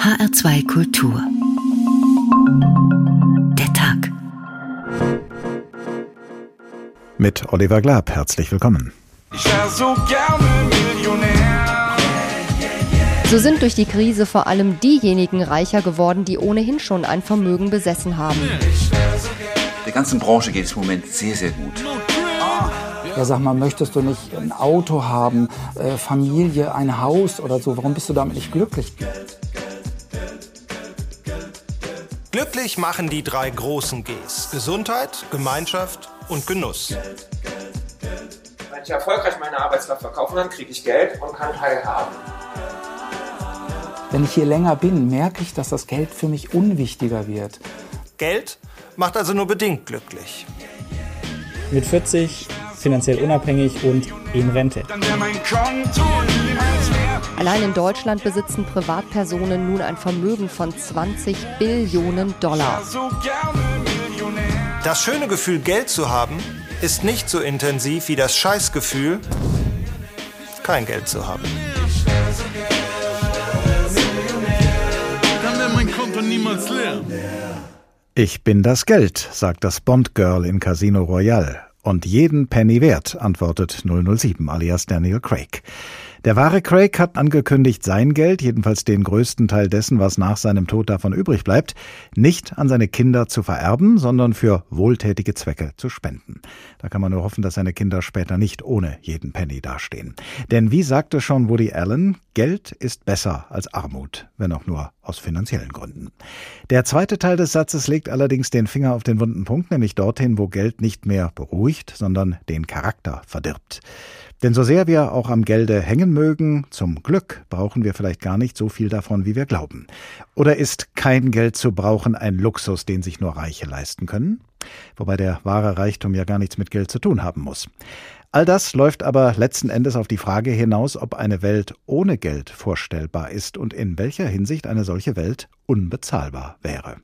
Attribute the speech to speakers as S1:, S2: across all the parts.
S1: HR2 Kultur. Der Tag.
S2: Mit Oliver Glab, herzlich willkommen.
S3: Ich wär so gerne Millionär.
S4: So sind durch die Krise vor allem diejenigen reicher geworden, die ohnehin schon ein Vermögen besessen haben.
S5: Der ganzen Branche geht es im Moment sehr, sehr gut.
S6: Ja, sag mal, möchtest du nicht ein Auto haben, äh, Familie, ein Haus oder so? Warum bist du damit nicht glücklich?
S7: Glücklich machen die drei großen Gs. Gesundheit, Gemeinschaft und Genuss.
S8: Wenn ich erfolgreich meine Arbeitskraft verkaufen kann, kriege ich Geld und kann teilhaben.
S6: Wenn ich hier länger bin, merke ich, dass das Geld für mich unwichtiger wird.
S7: Geld macht also nur bedingt glücklich.
S9: Mit 40 finanziell unabhängig und in Rente.
S3: Dann wär mein Konto niemals leer.
S4: Allein in Deutschland besitzen Privatpersonen nun ein Vermögen von 20 Billionen Dollar.
S7: Das schöne Gefühl, Geld zu haben, ist nicht so intensiv wie das Scheißgefühl, kein Geld zu haben.
S10: Dann wäre mein Konto niemals leer.
S2: Ich bin das Geld, sagt das Bond-Girl in Casino Royale. Und jeden Penny wert, antwortet 007 alias Daniel Craig. Der wahre Craig hat angekündigt, sein Geld, jedenfalls den größten Teil dessen, was nach seinem Tod davon übrig bleibt, nicht an seine Kinder zu vererben, sondern für wohltätige Zwecke zu spenden. Da kann man nur hoffen, dass seine Kinder später nicht ohne jeden Penny dastehen. Denn wie sagte schon Woody Allen, Geld ist besser als Armut, wenn auch nur aus finanziellen Gründen. Der zweite Teil des Satzes legt allerdings den Finger auf den wunden Punkt, nämlich dorthin, wo Geld nicht mehr beruhigt, sondern den Charakter verdirbt. Denn so sehr wir auch am Gelde hängen mögen, zum Glück brauchen wir vielleicht gar nicht so viel davon, wie wir glauben. Oder ist kein Geld zu brauchen ein Luxus, den sich nur Reiche leisten können? Wobei der wahre Reichtum ja gar nichts mit Geld zu tun haben muss. All das läuft aber letzten Endes auf die Frage hinaus, ob eine Welt ohne Geld vorstellbar ist und in welcher Hinsicht eine solche Welt unbezahlbar wäre.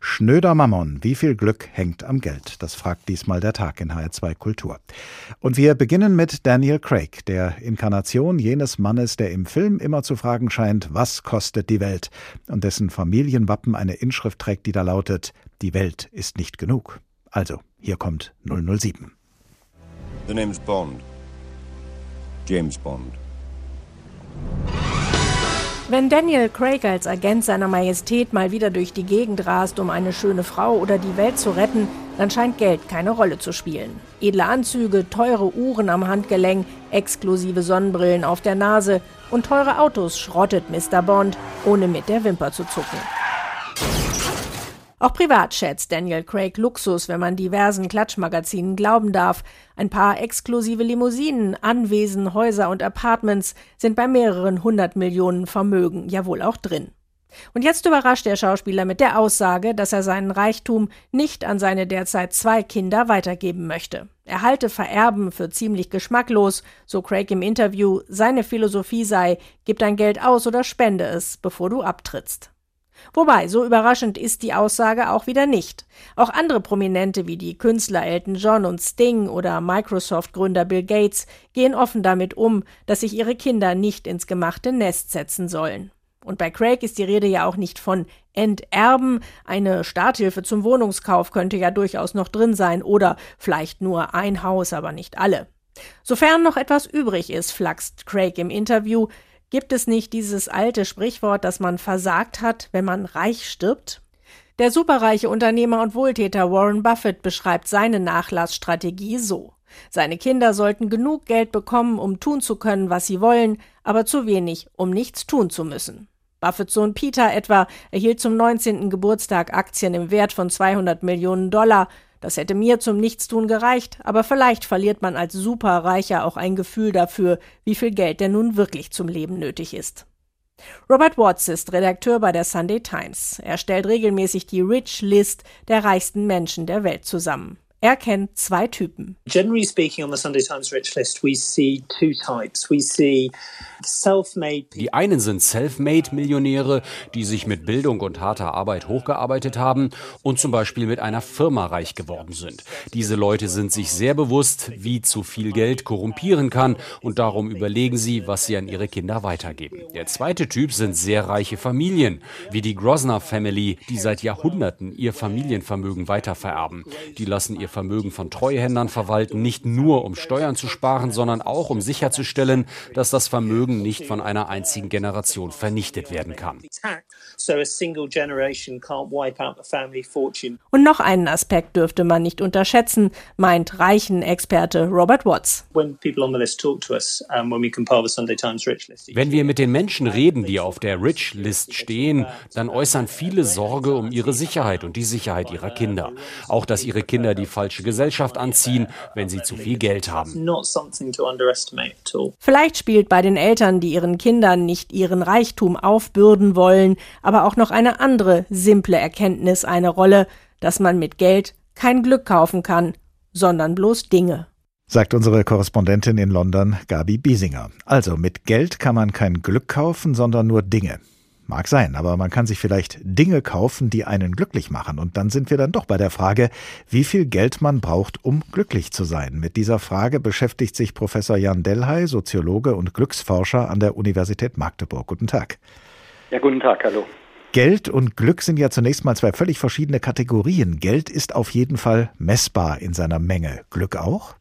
S2: Schnöder Mammon, wie viel Glück hängt am Geld? Das fragt diesmal der Tag in HR2 Kultur. Und wir beginnen mit Daniel Craig, der Inkarnation jenes Mannes, der im Film immer zu fragen scheint, was kostet die Welt? Und dessen Familienwappen eine Inschrift trägt, die da lautet, die Welt ist nicht genug. Also, hier kommt 007.
S11: The name's Bond. James Bond.
S12: Wenn Daniel Craig als Agent seiner Majestät mal wieder durch die Gegend rast, um eine schöne Frau oder die Welt zu retten, dann scheint Geld keine Rolle zu spielen. Edle Anzüge, teure Uhren am Handgelenk, exklusive Sonnenbrillen auf der Nase und teure Autos schrottet Mr. Bond, ohne mit der Wimper zu zucken. Auch privat schätzt Daniel Craig Luxus, wenn man diversen Klatschmagazinen glauben darf. Ein paar exklusive Limousinen, Anwesen, Häuser und Apartments sind bei mehreren hundert Millionen Vermögen ja wohl auch drin. Und jetzt überrascht der Schauspieler mit der Aussage, dass er seinen Reichtum nicht an seine derzeit zwei Kinder weitergeben möchte. Er halte Vererben für ziemlich geschmacklos, so Craig im Interview, seine Philosophie sei, gib dein Geld aus oder spende es, bevor du abtrittst. Wobei, so überraschend ist die Aussage auch wieder nicht. Auch andere Prominente wie die Künstler Elton John und Sting oder Microsoft-Gründer Bill Gates gehen offen damit um, dass sich ihre Kinder nicht ins gemachte Nest setzen sollen. Und bei Craig ist die Rede ja auch nicht von Enterben. Eine Starthilfe zum Wohnungskauf könnte ja durchaus noch drin sein oder vielleicht nur ein Haus, aber nicht alle. Sofern noch etwas übrig ist, flachst Craig im Interview, Gibt es nicht dieses alte Sprichwort, dass man versagt hat, wenn man reich stirbt? Der superreiche Unternehmer und Wohltäter Warren Buffett beschreibt seine Nachlassstrategie so. Seine Kinder sollten genug Geld bekommen, um tun zu können, was sie wollen, aber zu wenig, um nichts tun zu müssen. Buffetts Sohn Peter etwa erhielt zum 19. Geburtstag Aktien im Wert von 200 Millionen Dollar, das hätte mir zum Nichtstun gereicht, aber vielleicht verliert man als Superreicher auch ein Gefühl dafür, wie viel Geld denn nun wirklich zum Leben nötig ist. Robert Watts ist Redakteur bei der Sunday Times. Er stellt regelmäßig die Rich List der reichsten Menschen der Welt zusammen. Er kennt zwei Typen.
S13: Generally speaking, on the Sunday Times Rich List, we see two types. We see self-made.
S14: Die einen sind Self-Made-Millionäre, die sich mit Bildung und harter Arbeit hochgearbeitet haben und zum Beispiel mit einer Firma reich geworden sind. Diese Leute sind sich sehr bewusst, wie zu viel Geld korrumpieren kann und darum überlegen sie, was sie an ihre Kinder weitergeben. Der zweite Typ sind sehr reiche Familien, wie die Grosner Family, die seit Jahrhunderten ihr Familienvermögen weitervererben. Die lassen ihr Vermögen von Treuhändern verwalten, nicht nur um Steuern zu sparen, sondern auch um sicherzustellen, dass das Vermögen nicht von einer einzigen Generation vernichtet werden kann.
S12: Und noch einen Aspekt dürfte man nicht unterschätzen, meint Reichen-Experte Robert Watts.
S14: Wenn wir mit den Menschen reden, die auf der Rich List stehen, dann äußern viele Sorge um ihre Sicherheit und die Sicherheit ihrer Kinder. Auch, dass ihre Kinder die falsche Gesellschaft anziehen, wenn sie zu viel Geld haben.
S12: Vielleicht spielt bei den Eltern, die ihren Kindern nicht ihren Reichtum aufbürden wollen, aber auch noch eine andere simple Erkenntnis eine Rolle, dass man mit Geld kein Glück kaufen kann, sondern bloß Dinge.
S2: Sagt unsere Korrespondentin in London, Gabi Biesinger. Also mit Geld kann man kein Glück kaufen, sondern nur Dinge. Mag sein, aber man kann sich vielleicht Dinge kaufen, die einen glücklich machen. Und dann sind wir dann doch bei der Frage, wie viel Geld man braucht, um glücklich zu sein. Mit dieser Frage beschäftigt sich Professor Jan Delhay, Soziologe und Glücksforscher an der Universität Magdeburg. Guten Tag.
S15: Ja, guten Tag, hallo.
S2: Geld und Glück sind ja zunächst mal zwei völlig verschiedene Kategorien. Geld ist auf jeden Fall messbar in seiner Menge. Glück auch?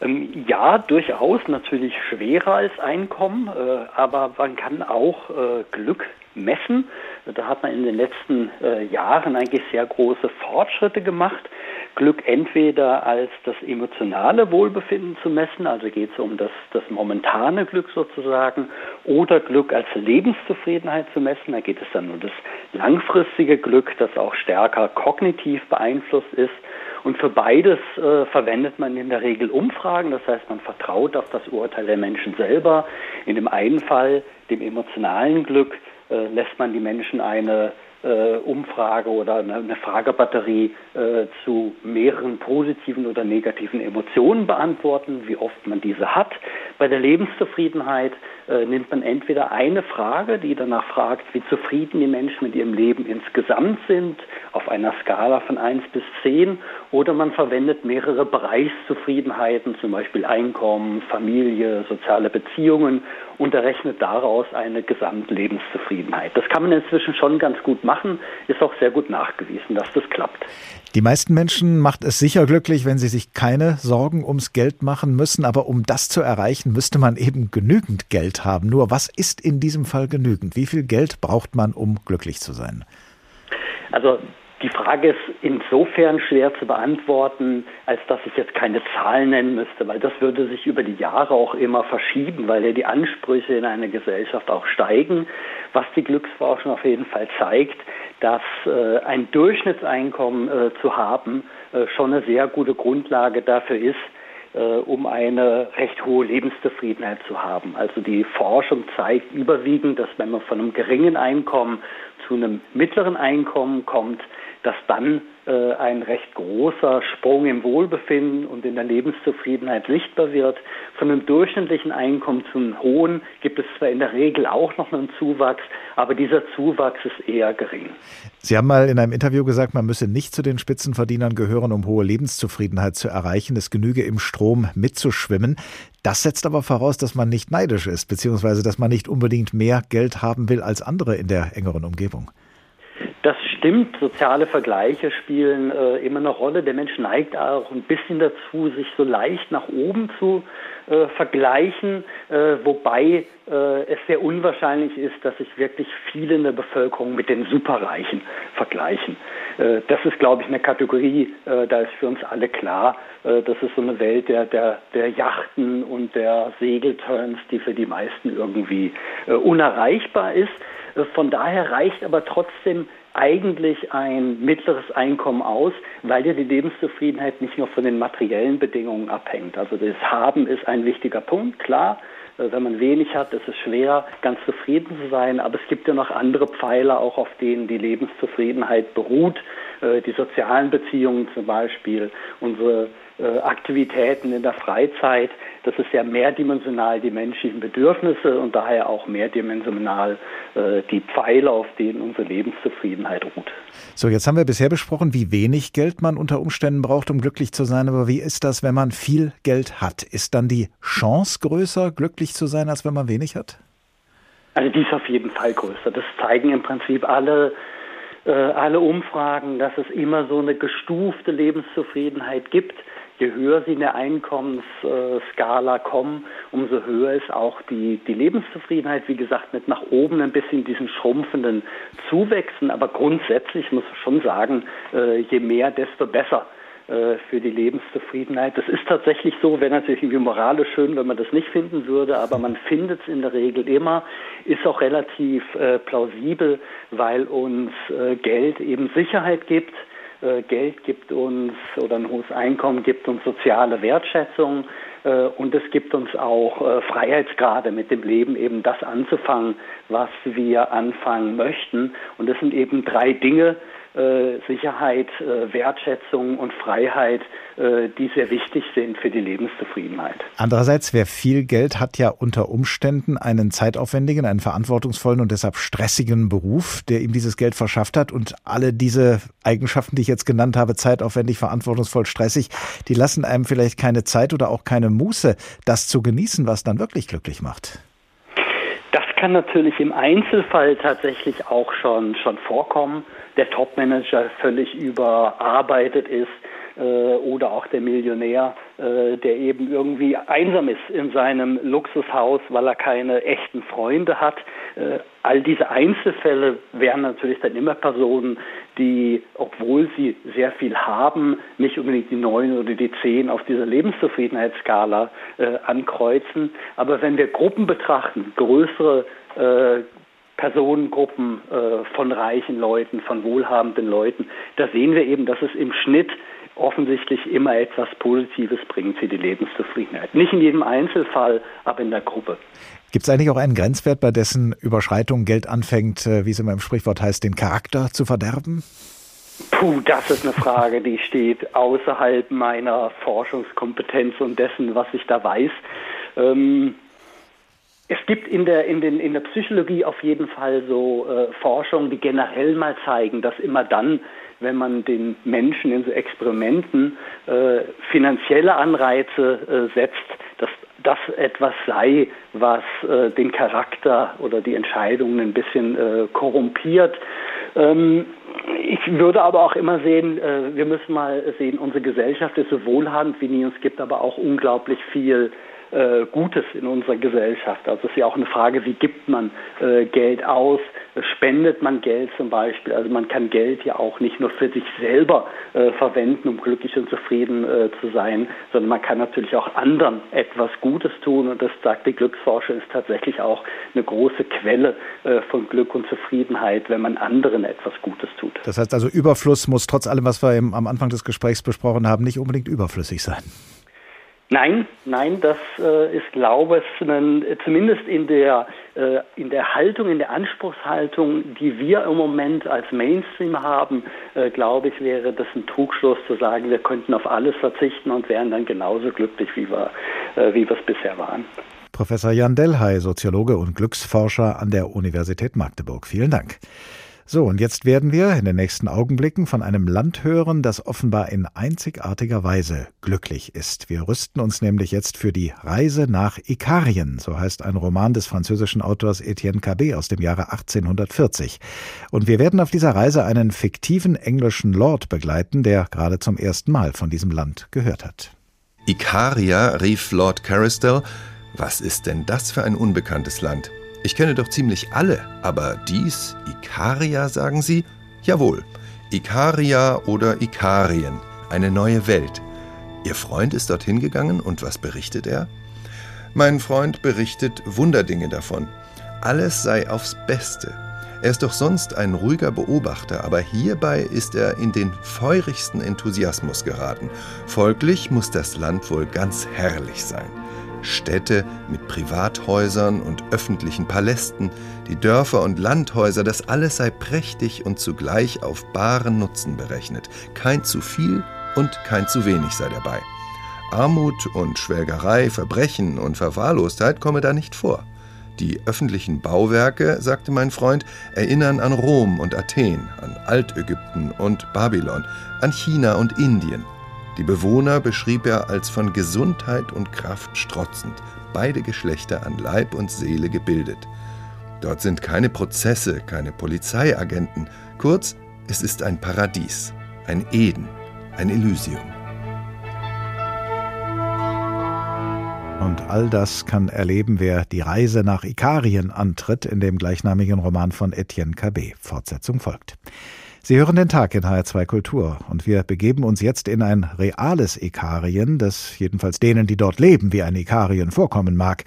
S15: Ähm, ja, durchaus natürlich schwerer als Einkommen, äh, aber man kann auch äh, Glück messen. Da hat man in den letzten äh, Jahren eigentlich sehr große Fortschritte gemacht. Glück entweder als das emotionale Wohlbefinden zu messen, also geht es um das, das momentane Glück sozusagen, oder Glück als Lebenszufriedenheit zu messen, da geht es dann um das langfristige Glück, das auch stärker kognitiv beeinflusst ist. Und für beides äh, verwendet man in der Regel Umfragen, das heißt, man vertraut auf das Urteil der Menschen selber. In dem einen Fall, dem emotionalen Glück, äh, lässt man die Menschen eine äh, Umfrage oder eine, eine Fragebatterie äh, zu mehreren positiven oder negativen Emotionen beantworten, wie oft man diese hat. Bei der Lebenszufriedenheit äh, nimmt man entweder eine Frage, die danach fragt, wie zufrieden die Menschen mit ihrem Leben insgesamt sind, auf einer Skala von 1 bis 10, oder man verwendet mehrere Bereichszufriedenheiten, zum Beispiel Einkommen, Familie, soziale Beziehungen und errechnet daraus eine Gesamtlebenszufriedenheit. Das kann man inzwischen schon ganz gut machen, ist auch sehr gut nachgewiesen, dass das klappt.
S2: Die meisten Menschen macht es sicher glücklich, wenn sie sich keine Sorgen ums Geld machen müssen, aber um das zu erreichen, müsste man eben genügend Geld haben. Nur was ist in diesem Fall genügend? Wie viel Geld braucht man, um glücklich zu sein?
S15: Also die Frage ist insofern schwer zu beantworten, als dass ich jetzt keine Zahlen nennen müsste, weil das würde sich über die Jahre auch immer verschieben, weil ja die Ansprüche in einer Gesellschaft auch steigen. Was die Glücksforschung auf jeden Fall zeigt, dass äh, ein Durchschnittseinkommen äh, zu haben äh, schon eine sehr gute Grundlage dafür ist, äh, um eine recht hohe Lebenszufriedenheit zu haben. Also die Forschung zeigt überwiegend, dass wenn man von einem geringen Einkommen zu einem mittleren Einkommen kommt, dass dann äh, ein recht großer Sprung im Wohlbefinden und in der Lebenszufriedenheit sichtbar wird. Von einem durchschnittlichen Einkommen zum hohen gibt es zwar in der Regel auch noch einen Zuwachs, aber dieser Zuwachs ist eher gering.
S2: Sie haben mal in einem Interview gesagt, man müsse nicht zu den Spitzenverdienern gehören, um hohe Lebenszufriedenheit zu erreichen. Es genüge im Strom mitzuschwimmen. Das setzt aber voraus, dass man nicht neidisch ist, beziehungsweise dass man nicht unbedingt mehr Geld haben will als andere in der engeren Umgebung.
S15: Stimmt, soziale Vergleiche spielen äh, immer eine Rolle. Der Mensch neigt auch ein bisschen dazu, sich so leicht nach oben zu äh, vergleichen, äh, wobei äh, es sehr unwahrscheinlich ist, dass sich wirklich viele in der Bevölkerung mit den Superreichen vergleichen. Äh, das ist, glaube ich, eine Kategorie, äh, da ist für uns alle klar, das ist so eine Welt der, der, der Yachten und der Segelturns, die für die meisten irgendwie unerreichbar ist. Von daher reicht aber trotzdem eigentlich ein mittleres Einkommen aus, weil ja die Lebenszufriedenheit nicht nur von den materiellen Bedingungen abhängt. Also das Haben ist ein wichtiger Punkt, klar. Äh, wenn man wenig hat, ist es schwer, ganz zufrieden zu sein. Aber es gibt ja noch andere Pfeiler, auch auf denen die Lebenszufriedenheit beruht. äh, die sozialen Beziehungen zum Beispiel, unsere Aktivitäten in der Freizeit. Das ist ja mehrdimensional die menschlichen Bedürfnisse und daher auch mehrdimensional äh, die Pfeiler, auf denen unsere Lebenszufriedenheit ruht.
S2: So, jetzt haben wir bisher besprochen, wie wenig Geld man unter Umständen braucht, um glücklich zu sein. Aber wie ist das, wenn man viel Geld hat? Ist dann die Chance größer, glücklich zu sein, als wenn man wenig hat?
S15: Also die ist auf jeden Fall größer. Das zeigen im Prinzip alle äh, alle Umfragen, dass es immer so eine gestufte Lebenszufriedenheit gibt je höher sie in der Einkommensskala kommen, umso höher ist auch die, die Lebenszufriedenheit, wie gesagt, mit nach oben ein bisschen diesen schrumpfenden Zuwächsen. Aber grundsätzlich muss man schon sagen, äh, je mehr, desto besser äh, für die Lebenszufriedenheit. Das ist tatsächlich so, wäre natürlich irgendwie moralisch schön, wenn man das nicht finden würde, aber man findet es in der Regel immer, ist auch relativ äh, plausibel, weil uns äh, Geld eben Sicherheit gibt, Geld gibt uns oder ein hohes Einkommen gibt uns soziale Wertschätzung äh, und es gibt uns auch äh, Freiheitsgrade mit dem Leben eben das anzufangen, was wir anfangen möchten. Und das sind eben drei Dinge, äh, Sicherheit, äh, Wertschätzung und Freiheit, äh, die sehr wichtig sind für die Lebenszufriedenheit.
S2: Andererseits, wer viel Geld hat, ja unter Umständen einen zeitaufwendigen, einen verantwortungsvollen und deshalb stressigen Beruf, der ihm dieses Geld verschafft hat. Und alle diese Eigenschaften, die ich jetzt genannt habe, zeitaufwendig, verantwortungsvoll, stressig, die lassen einem vielleicht keine Zeit oder auch keine Muße, das zu genießen, was dann wirklich glücklich macht.
S15: Kann natürlich im Einzelfall tatsächlich auch schon, schon vorkommen der Topmanager völlig überarbeitet ist oder auch der Millionär, äh, der eben irgendwie einsam ist in seinem Luxushaus, weil er keine echten Freunde hat. Äh, all diese Einzelfälle wären natürlich dann immer Personen, die, obwohl sie sehr viel haben, nicht unbedingt die neun oder die zehn auf dieser Lebenszufriedenheitsskala äh, ankreuzen. Aber wenn wir Gruppen betrachten, größere äh, Personengruppen äh, von reichen Leuten, von wohlhabenden Leuten. Da sehen wir eben, dass es im Schnitt offensichtlich immer etwas Positives bringt für die Lebenszufriedenheit. Nicht in jedem Einzelfall, aber in der Gruppe.
S2: Gibt es eigentlich auch einen Grenzwert, bei dessen Überschreitung Geld anfängt, äh, wie es immer im Sprichwort heißt, den Charakter zu verderben?
S15: Puh, das ist eine Frage, die steht außerhalb meiner Forschungskompetenz und dessen, was ich da weiß. Ähm, es gibt in der, in, den, in der Psychologie auf jeden Fall so äh, Forschungen, die generell mal zeigen, dass immer dann, wenn man den Menschen in so Experimenten äh, finanzielle Anreize äh, setzt, dass das etwas sei, was äh, den Charakter oder die Entscheidungen ein bisschen äh, korrumpiert. Ähm, ich würde aber auch immer sehen, äh, wir müssen mal sehen, unsere Gesellschaft ist so wohlhabend wie nie und es gibt aber auch unglaublich viel äh, Gutes in unserer Gesellschaft. Also es ist ja auch eine Frage, wie gibt man äh, Geld aus? Spendet man Geld zum Beispiel? Also man kann Geld ja auch nicht nur für sich selber äh, verwenden, um glücklich und zufrieden äh, zu sein, sondern man kann natürlich auch anderen etwas Gutes tun. Und das sagt die Glücksforscher, ist tatsächlich auch eine große Quelle äh, von Glück und Zufriedenheit, wenn man anderen etwas Gutes tut.
S2: Das heißt also, Überfluss muss trotz allem, was wir am Anfang des Gesprächs besprochen haben, nicht unbedingt überflüssig sein.
S15: Nein, nein, das äh, ist, glaube ich, ein, zumindest in der, äh, in der Haltung, in der Anspruchshaltung, die wir im Moment als Mainstream haben, äh, glaube ich, wäre das ein Trugschluss zu sagen, wir könnten auf alles verzichten und wären dann genauso glücklich, wie wir, äh, wie wir es bisher waren.
S2: Professor Jan Delhay, Soziologe und Glücksforscher an der Universität Magdeburg. Vielen Dank. So, und jetzt werden wir in den nächsten Augenblicken von einem Land hören, das offenbar in einzigartiger Weise glücklich ist. Wir rüsten uns nämlich jetzt für die Reise nach Ikarien, so heißt ein Roman des französischen Autors Etienne Cabet aus dem Jahre 1840. Und wir werden auf dieser Reise einen fiktiven englischen Lord begleiten, der gerade zum ersten Mal von diesem Land gehört hat.
S16: Ikaria, rief Lord Carrisdale, was ist denn das für ein unbekanntes Land? Ich kenne doch ziemlich alle, aber dies, Ikaria, sagen Sie? Jawohl, Ikaria oder Ikarien, eine neue Welt. Ihr Freund ist dorthin gegangen und was berichtet er? Mein Freund berichtet Wunderdinge davon. Alles sei aufs Beste. Er ist doch sonst ein ruhiger Beobachter, aber hierbei ist er in den feurigsten Enthusiasmus geraten. Folglich muss das Land wohl ganz herrlich sein. Städte mit Privathäusern und öffentlichen Palästen, die Dörfer und Landhäuser, das alles sei prächtig und zugleich auf baren Nutzen berechnet. Kein zu viel und kein zu wenig sei dabei. Armut und Schwelgerei, Verbrechen und Verwahrlostheit komme da nicht vor. Die öffentlichen Bauwerke, sagte mein Freund, erinnern an Rom und Athen, an Altägypten und Babylon, an China und Indien. Die Bewohner beschrieb er als von Gesundheit und Kraft strotzend, beide Geschlechter an Leib und Seele gebildet. Dort sind keine Prozesse, keine Polizeiagenten. Kurz, es ist ein Paradies, ein Eden, ein Elysium.
S2: Und all das kann erleben, wer die Reise nach Ikarien antritt, in dem gleichnamigen Roman von Etienne Cabet. Fortsetzung folgt. Sie hören den Tag in HR2 Kultur und wir begeben uns jetzt in ein reales Ikarien, das jedenfalls denen, die dort leben, wie ein Ikarien vorkommen mag.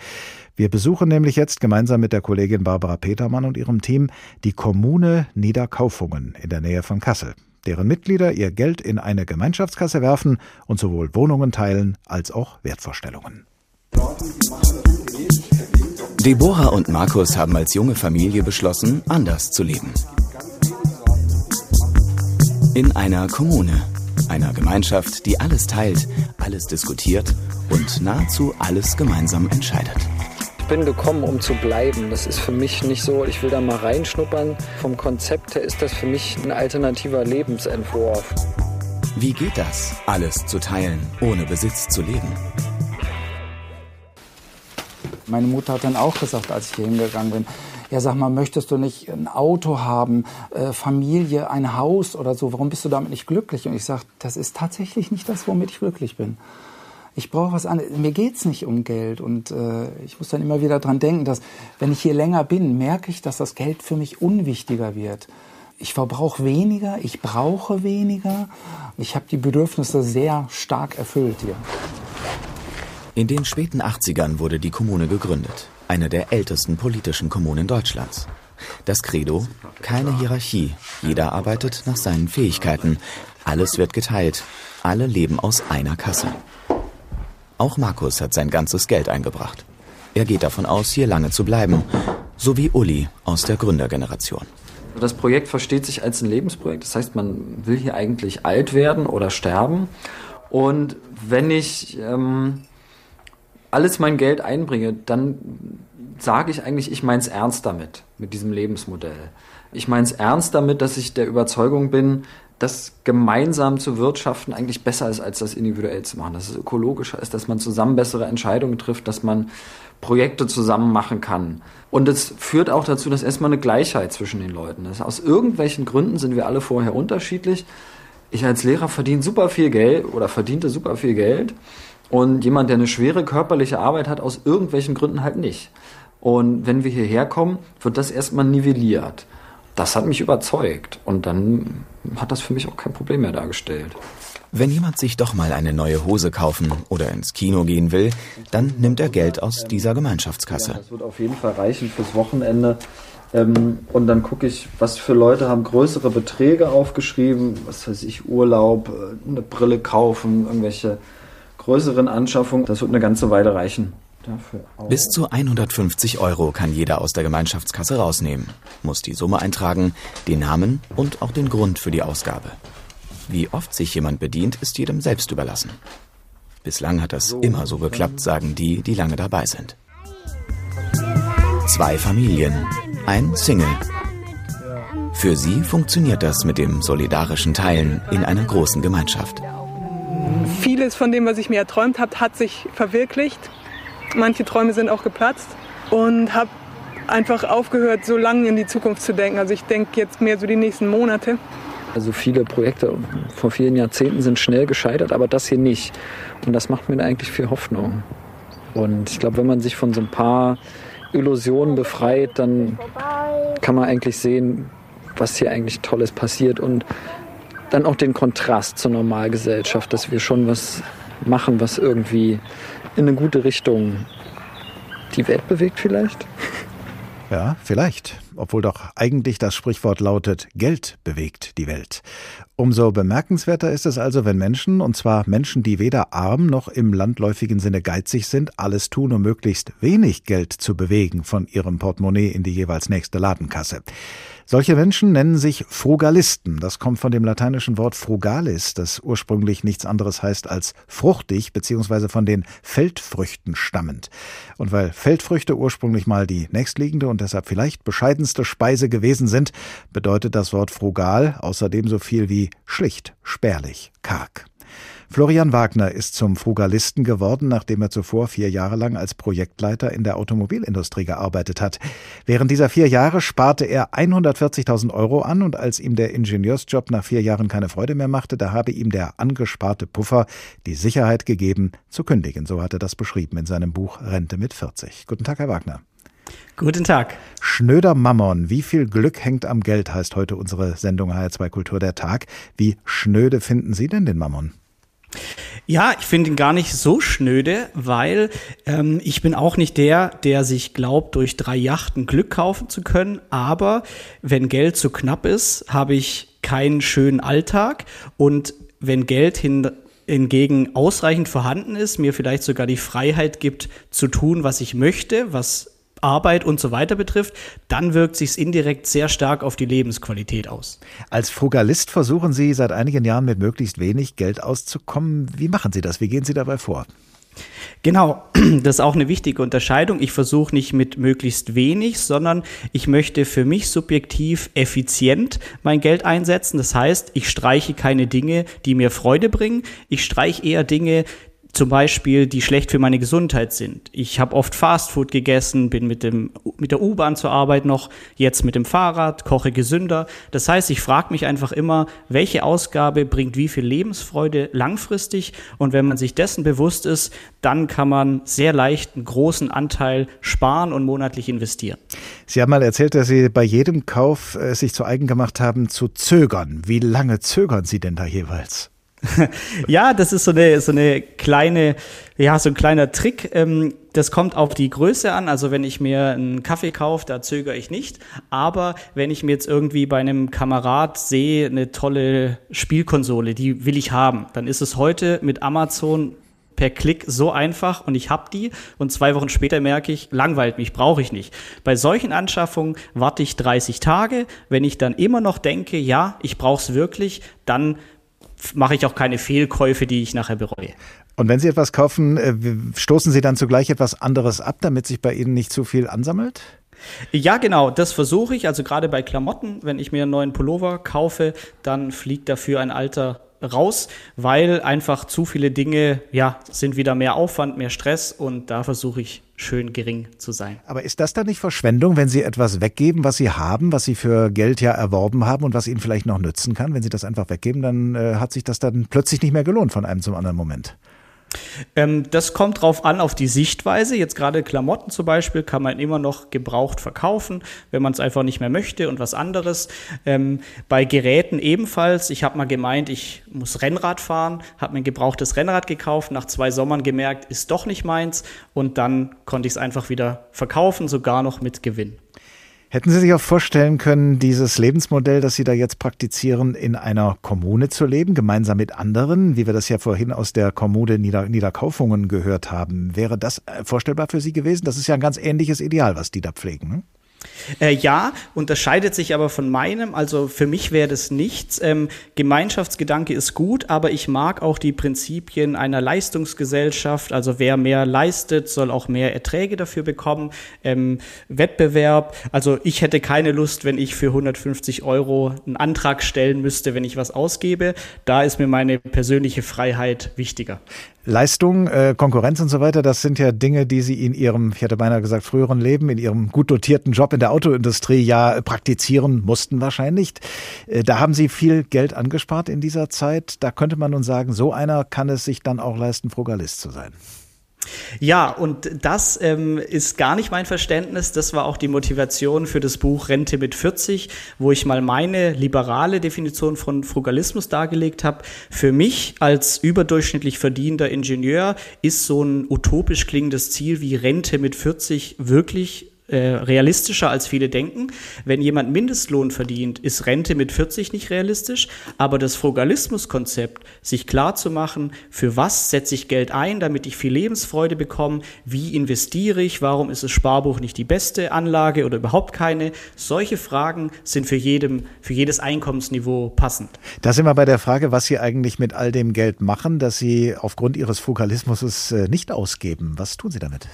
S2: Wir besuchen nämlich jetzt gemeinsam mit der Kollegin Barbara Petermann und ihrem Team die Kommune Niederkaufungen in der Nähe von Kassel, deren Mitglieder ihr Geld in eine Gemeinschaftskasse werfen und sowohl Wohnungen teilen als auch Wertvorstellungen.
S17: Deborah und Markus haben als junge Familie beschlossen, anders zu leben. In einer Kommune, einer Gemeinschaft, die alles teilt, alles diskutiert und nahezu alles gemeinsam entscheidet.
S18: Ich bin gekommen, um zu bleiben. Das ist für mich nicht so, ich will da mal reinschnuppern. Vom Konzept her ist das für mich ein alternativer Lebensentwurf.
S17: Wie geht das, alles zu teilen, ohne Besitz zu leben?
S6: Meine Mutter hat dann auch gesagt, als ich hier hingegangen bin, ja sag mal, möchtest du nicht ein Auto haben, äh, Familie, ein Haus oder so, warum bist du damit nicht glücklich? Und ich sage, das ist tatsächlich nicht das, womit ich glücklich bin. Ich brauche was anderes. Mir geht's nicht um Geld. Und äh, ich muss dann immer wieder dran denken, dass wenn ich hier länger bin, merke ich, dass das Geld für mich unwichtiger wird. Ich verbrauche weniger, ich brauche weniger. Ich habe die Bedürfnisse sehr stark erfüllt hier.
S17: In den späten 80ern wurde die Kommune gegründet, eine der ältesten politischen Kommunen Deutschlands. Das Credo, keine Hierarchie, jeder arbeitet nach seinen Fähigkeiten, alles wird geteilt, alle leben aus einer Kasse. Auch Markus hat sein ganzes Geld eingebracht. Er geht davon aus, hier lange zu bleiben, so wie Uli aus der Gründergeneration.
S18: Das Projekt versteht sich als ein Lebensprojekt. Das heißt, man will hier eigentlich alt werden oder sterben. Und wenn ich ähm, alles mein Geld einbringe, dann sage ich eigentlich, ich meine es ernst damit, mit diesem Lebensmodell. Ich meine es ernst damit, dass ich der Überzeugung bin, dass gemeinsam zu wirtschaften eigentlich besser ist, als das individuell zu machen. Dass es ökologischer ist, dass man zusammen bessere Entscheidungen trifft, dass man Projekte zusammen machen kann. Und es führt auch dazu, dass erstmal eine Gleichheit zwischen den Leuten ist. Aus irgendwelchen Gründen sind wir alle vorher unterschiedlich. Ich als Lehrer verdiene super viel Geld oder verdiente super viel Geld und jemand, der eine schwere körperliche Arbeit hat, aus irgendwelchen Gründen halt nicht. Und wenn wir hierher kommen, wird das erstmal nivelliert. Das hat mich überzeugt und dann hat das für mich auch kein Problem mehr dargestellt.
S17: Wenn jemand sich doch mal eine neue Hose kaufen oder ins Kino gehen will, dann nimmt er Geld aus dieser Gemeinschaftskasse.
S18: Ja, das wird auf jeden Fall reichen fürs Wochenende. Ähm, und dann gucke ich, was für Leute haben größere Beträge aufgeschrieben, was weiß ich, Urlaub, äh, eine Brille kaufen, irgendwelche größeren Anschaffung, das wird eine ganze Weile reichen.
S17: Bis zu 150 Euro kann jeder aus der Gemeinschaftskasse rausnehmen, muss die Summe eintragen, den Namen und auch den Grund für die Ausgabe. Wie oft sich jemand bedient, ist jedem selbst überlassen. Bislang hat das immer so geklappt, sagen die, die lange dabei sind. Zwei Familien, ein Single. Für sie funktioniert das mit dem solidarischen Teilen in einer großen Gemeinschaft.
S19: Vieles von dem, was ich mir erträumt habe, hat sich verwirklicht. Manche Träume sind auch geplatzt und habe einfach aufgehört, so lange in die Zukunft zu denken. Also ich denke jetzt mehr so die nächsten Monate.
S18: Also viele Projekte vor vielen Jahrzehnten sind schnell gescheitert, aber das hier nicht. Und das macht mir eigentlich viel Hoffnung. Und ich glaube, wenn man sich von so ein paar Illusionen befreit, dann kann man eigentlich sehen, was hier eigentlich Tolles passiert. Und dann auch den Kontrast zur Normalgesellschaft, dass wir schon was machen, was irgendwie in eine gute Richtung die Welt bewegt vielleicht.
S2: Ja, vielleicht. Obwohl doch eigentlich das Sprichwort lautet, Geld bewegt die Welt. Umso bemerkenswerter ist es also, wenn Menschen, und zwar Menschen, die weder arm noch im landläufigen Sinne geizig sind, alles tun, um möglichst wenig Geld zu bewegen von ihrem Portemonnaie in die jeweils nächste Ladenkasse. Solche Menschen nennen sich Frugalisten. Das kommt von dem lateinischen Wort frugalis, das ursprünglich nichts anderes heißt als fruchtig, beziehungsweise von den Feldfrüchten stammend. Und weil Feldfrüchte ursprünglich mal die nächstliegende und deshalb vielleicht bescheidenste Speise gewesen sind, bedeutet das Wort frugal außerdem so viel wie schlicht, spärlich, karg. Florian Wagner ist zum Frugalisten geworden, nachdem er zuvor vier Jahre lang als Projektleiter in der Automobilindustrie gearbeitet hat. Während dieser vier Jahre sparte er 140.000 Euro an und als ihm der Ingenieursjob nach vier Jahren keine Freude mehr machte, da habe ihm der angesparte Puffer die Sicherheit gegeben, zu kündigen. So hat er das beschrieben in seinem Buch Rente mit 40. Guten Tag, Herr Wagner.
S20: Guten Tag.
S2: Schnöder Mammon. Wie viel Glück hängt am Geld, heißt heute unsere Sendung HR2 Kultur der Tag. Wie schnöde finden Sie denn den Mammon?
S20: Ja, ich finde ihn gar nicht so schnöde, weil ähm, ich bin auch nicht der, der sich glaubt, durch drei Yachten Glück kaufen zu können. Aber wenn Geld zu knapp ist, habe ich keinen schönen Alltag. Und wenn Geld hin, hingegen ausreichend vorhanden ist, mir vielleicht sogar die Freiheit gibt, zu tun, was ich möchte, was Arbeit und so weiter betrifft, dann wirkt sich indirekt sehr stark auf die Lebensqualität aus.
S2: Als Frugalist versuchen Sie seit einigen Jahren mit möglichst wenig Geld auszukommen. Wie machen Sie das? Wie gehen Sie dabei vor?
S20: Genau, das ist auch eine wichtige Unterscheidung. Ich versuche nicht mit möglichst wenig, sondern ich möchte für mich subjektiv effizient mein Geld einsetzen. Das heißt, ich streiche keine Dinge, die mir Freude bringen. Ich streiche eher Dinge, zum Beispiel, die schlecht für meine Gesundheit sind. Ich habe oft Fastfood gegessen, bin mit, dem, mit der U-Bahn zur Arbeit noch, jetzt mit dem Fahrrad, koche gesünder. Das heißt, ich frage mich einfach immer, welche Ausgabe bringt wie viel Lebensfreude langfristig? Und wenn man sich dessen bewusst ist, dann kann man sehr leicht einen großen Anteil sparen und monatlich investieren.
S2: Sie haben mal erzählt, dass Sie bei jedem Kauf äh, sich zu eigen gemacht haben, zu zögern. Wie lange zögern Sie denn da jeweils?
S20: ja, das ist so eine, so eine kleine, ja, so ein kleiner Trick. Ähm, das kommt auf die Größe an. Also wenn ich mir einen Kaffee kaufe, da zögere ich nicht. Aber wenn ich mir jetzt irgendwie bei einem Kamerad sehe, eine tolle Spielkonsole, die will ich haben, dann ist es heute mit Amazon per Klick so einfach und ich habe die und zwei Wochen später merke ich, langweilt mich, brauche ich nicht. Bei solchen Anschaffungen warte ich 30 Tage. Wenn ich dann immer noch denke, ja, ich brauche es wirklich, dann mache ich auch keine Fehlkäufe, die ich nachher bereue.
S2: Und wenn Sie etwas kaufen, äh, stoßen Sie dann zugleich etwas anderes ab, damit sich bei Ihnen nicht zu viel ansammelt?
S20: Ja, genau, das versuche ich. Also gerade bei Klamotten, wenn ich mir einen neuen Pullover kaufe, dann fliegt dafür ein alter raus, weil einfach zu viele Dinge, ja, sind wieder mehr Aufwand, mehr Stress und da versuche ich schön gering zu sein.
S2: Aber ist das dann nicht Verschwendung, wenn Sie etwas weggeben, was Sie haben, was Sie für Geld ja erworben haben und was Ihnen vielleicht noch nützen kann? Wenn Sie das einfach weggeben, dann äh, hat sich das dann plötzlich nicht mehr gelohnt von einem zum anderen Moment.
S20: Ähm, das kommt drauf an, auf die Sichtweise. Jetzt gerade Klamotten zum Beispiel kann man immer noch gebraucht verkaufen, wenn man es einfach nicht mehr möchte und was anderes. Ähm, bei Geräten ebenfalls. Ich habe mal gemeint, ich muss Rennrad fahren, habe mir ein gebrauchtes Rennrad gekauft, nach zwei Sommern gemerkt, ist doch nicht meins und dann konnte ich es einfach wieder verkaufen, sogar noch mit Gewinn.
S2: Hätten Sie sich auch vorstellen können, dieses Lebensmodell, das Sie da jetzt praktizieren, in einer Kommune zu leben, gemeinsam mit anderen, wie wir das ja vorhin aus der Kommune Nieder Niederkaufungen gehört haben? Wäre das äh, vorstellbar für Sie gewesen? Das ist ja ein ganz ähnliches Ideal, was die da pflegen. Ne?
S20: Äh, ja, unterscheidet sich aber von meinem. Also für mich wäre das nichts. Ähm, Gemeinschaftsgedanke ist gut, aber ich mag auch die Prinzipien einer Leistungsgesellschaft. Also wer mehr leistet, soll auch mehr Erträge dafür bekommen. Ähm, Wettbewerb. Also ich hätte keine Lust, wenn ich für 150 Euro einen Antrag stellen müsste, wenn ich was ausgebe. Da ist mir meine persönliche Freiheit wichtiger.
S2: Leistung, äh, Konkurrenz und so weiter, das sind ja Dinge, die Sie in Ihrem, ich hätte beinahe gesagt, früheren Leben, in Ihrem gut dotierten Job in der Autoindustrie ja praktizieren mussten wahrscheinlich. Äh, da haben Sie viel Geld angespart in dieser Zeit. Da könnte man nun sagen, so einer kann es sich dann auch leisten, Frugalist zu sein.
S20: Ja, und das ähm, ist gar nicht mein Verständnis. Das war auch die Motivation für das Buch Rente mit 40, wo ich mal meine liberale Definition von Frugalismus dargelegt habe. Für mich als überdurchschnittlich verdienter Ingenieur ist so ein utopisch klingendes Ziel wie Rente mit 40 wirklich äh, realistischer, als viele denken. Wenn jemand Mindestlohn verdient, ist Rente mit 40 nicht realistisch. Aber das Frugalismuskonzept, sich klar zu machen, für was setze ich Geld ein, damit ich viel Lebensfreude bekomme, wie investiere ich, warum ist das Sparbuch nicht die beste Anlage oder überhaupt keine, solche Fragen sind für jedem, für jedes Einkommensniveau passend.
S2: Da sind wir bei der Frage, was Sie eigentlich mit all dem Geld machen, das Sie aufgrund Ihres Frugalismus äh, nicht ausgeben. Was tun Sie damit?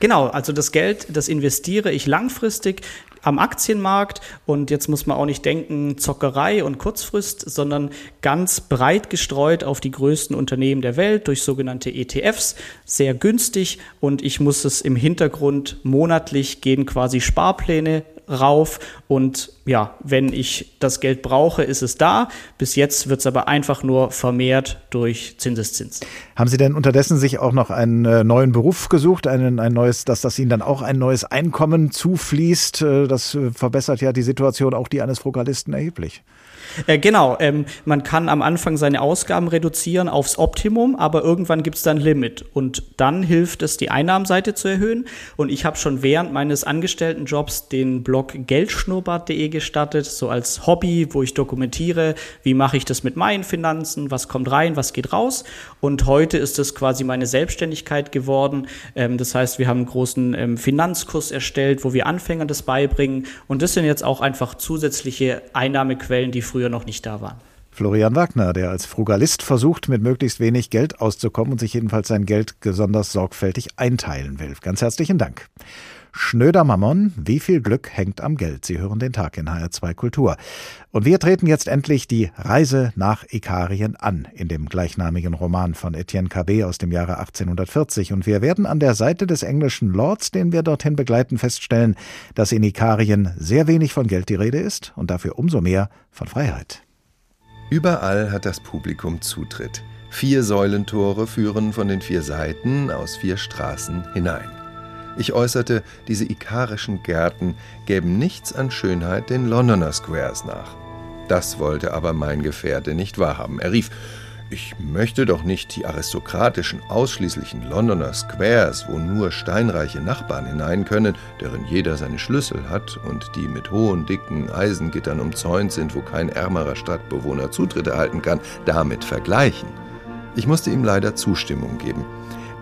S20: Genau, also das Geld, das investiere ich langfristig am Aktienmarkt und jetzt muss man auch nicht denken Zockerei und Kurzfrist, sondern ganz breit gestreut auf die größten Unternehmen der Welt durch sogenannte ETFs, sehr günstig und ich muss es im Hintergrund monatlich gehen quasi Sparpläne rauf und ja, wenn ich das Geld brauche, ist es da. Bis jetzt wird es aber einfach nur vermehrt durch Zinseszins.
S2: Haben Sie denn unterdessen sich auch noch einen äh, neuen Beruf gesucht, einen, ein neues, dass das Ihnen dann auch ein neues Einkommen zufließt? Äh, das äh, verbessert ja die Situation auch die eines Frugalisten erheblich.
S20: Äh, genau, ähm, man kann am Anfang seine Ausgaben reduzieren aufs Optimum, aber irgendwann gibt es dann Limit. Und dann hilft es, die Einnahmenseite zu erhöhen. Und ich habe schon während meines Angestelltenjobs den Blog geldschnurrbart.de gestartet, so als Hobby, wo ich dokumentiere, wie mache ich das mit meinen Finanzen, was kommt rein, was geht raus. Und heute ist es quasi meine Selbstständigkeit geworden. Ähm, das heißt, wir haben einen großen ähm, Finanzkurs erstellt, wo wir Anfängern das beibringen. Und das sind jetzt auch einfach zusätzliche Einnahmequellen, die früher noch nicht da waren.
S2: Florian Wagner, der als Frugalist versucht, mit möglichst wenig Geld auszukommen und sich jedenfalls sein Geld besonders sorgfältig einteilen will. Ganz herzlichen Dank. Schnöder Mammon, wie viel Glück hängt am Geld? Sie hören den Tag in HR2 Kultur. Und wir treten jetzt endlich die Reise nach Ikarien an, in dem gleichnamigen Roman von Etienne Cabet aus dem Jahre 1840. Und wir werden an der Seite des englischen Lords, den wir dorthin begleiten, feststellen, dass in Ikarien sehr wenig von Geld die Rede ist und dafür umso mehr von Freiheit.
S16: Überall hat das Publikum Zutritt. Vier Säulentore führen von den vier Seiten aus vier Straßen hinein. Ich äußerte, diese ikarischen Gärten gäben nichts an Schönheit den Londoner Squares nach. Das wollte aber mein Gefährte nicht wahrhaben. Er rief, ich möchte doch nicht die aristokratischen, ausschließlichen Londoner Squares, wo nur steinreiche Nachbarn hinein können, deren jeder seine Schlüssel hat und die mit hohen, dicken Eisengittern umzäunt sind, wo kein ärmerer Stadtbewohner Zutritt erhalten kann, damit vergleichen. Ich musste ihm leider Zustimmung geben.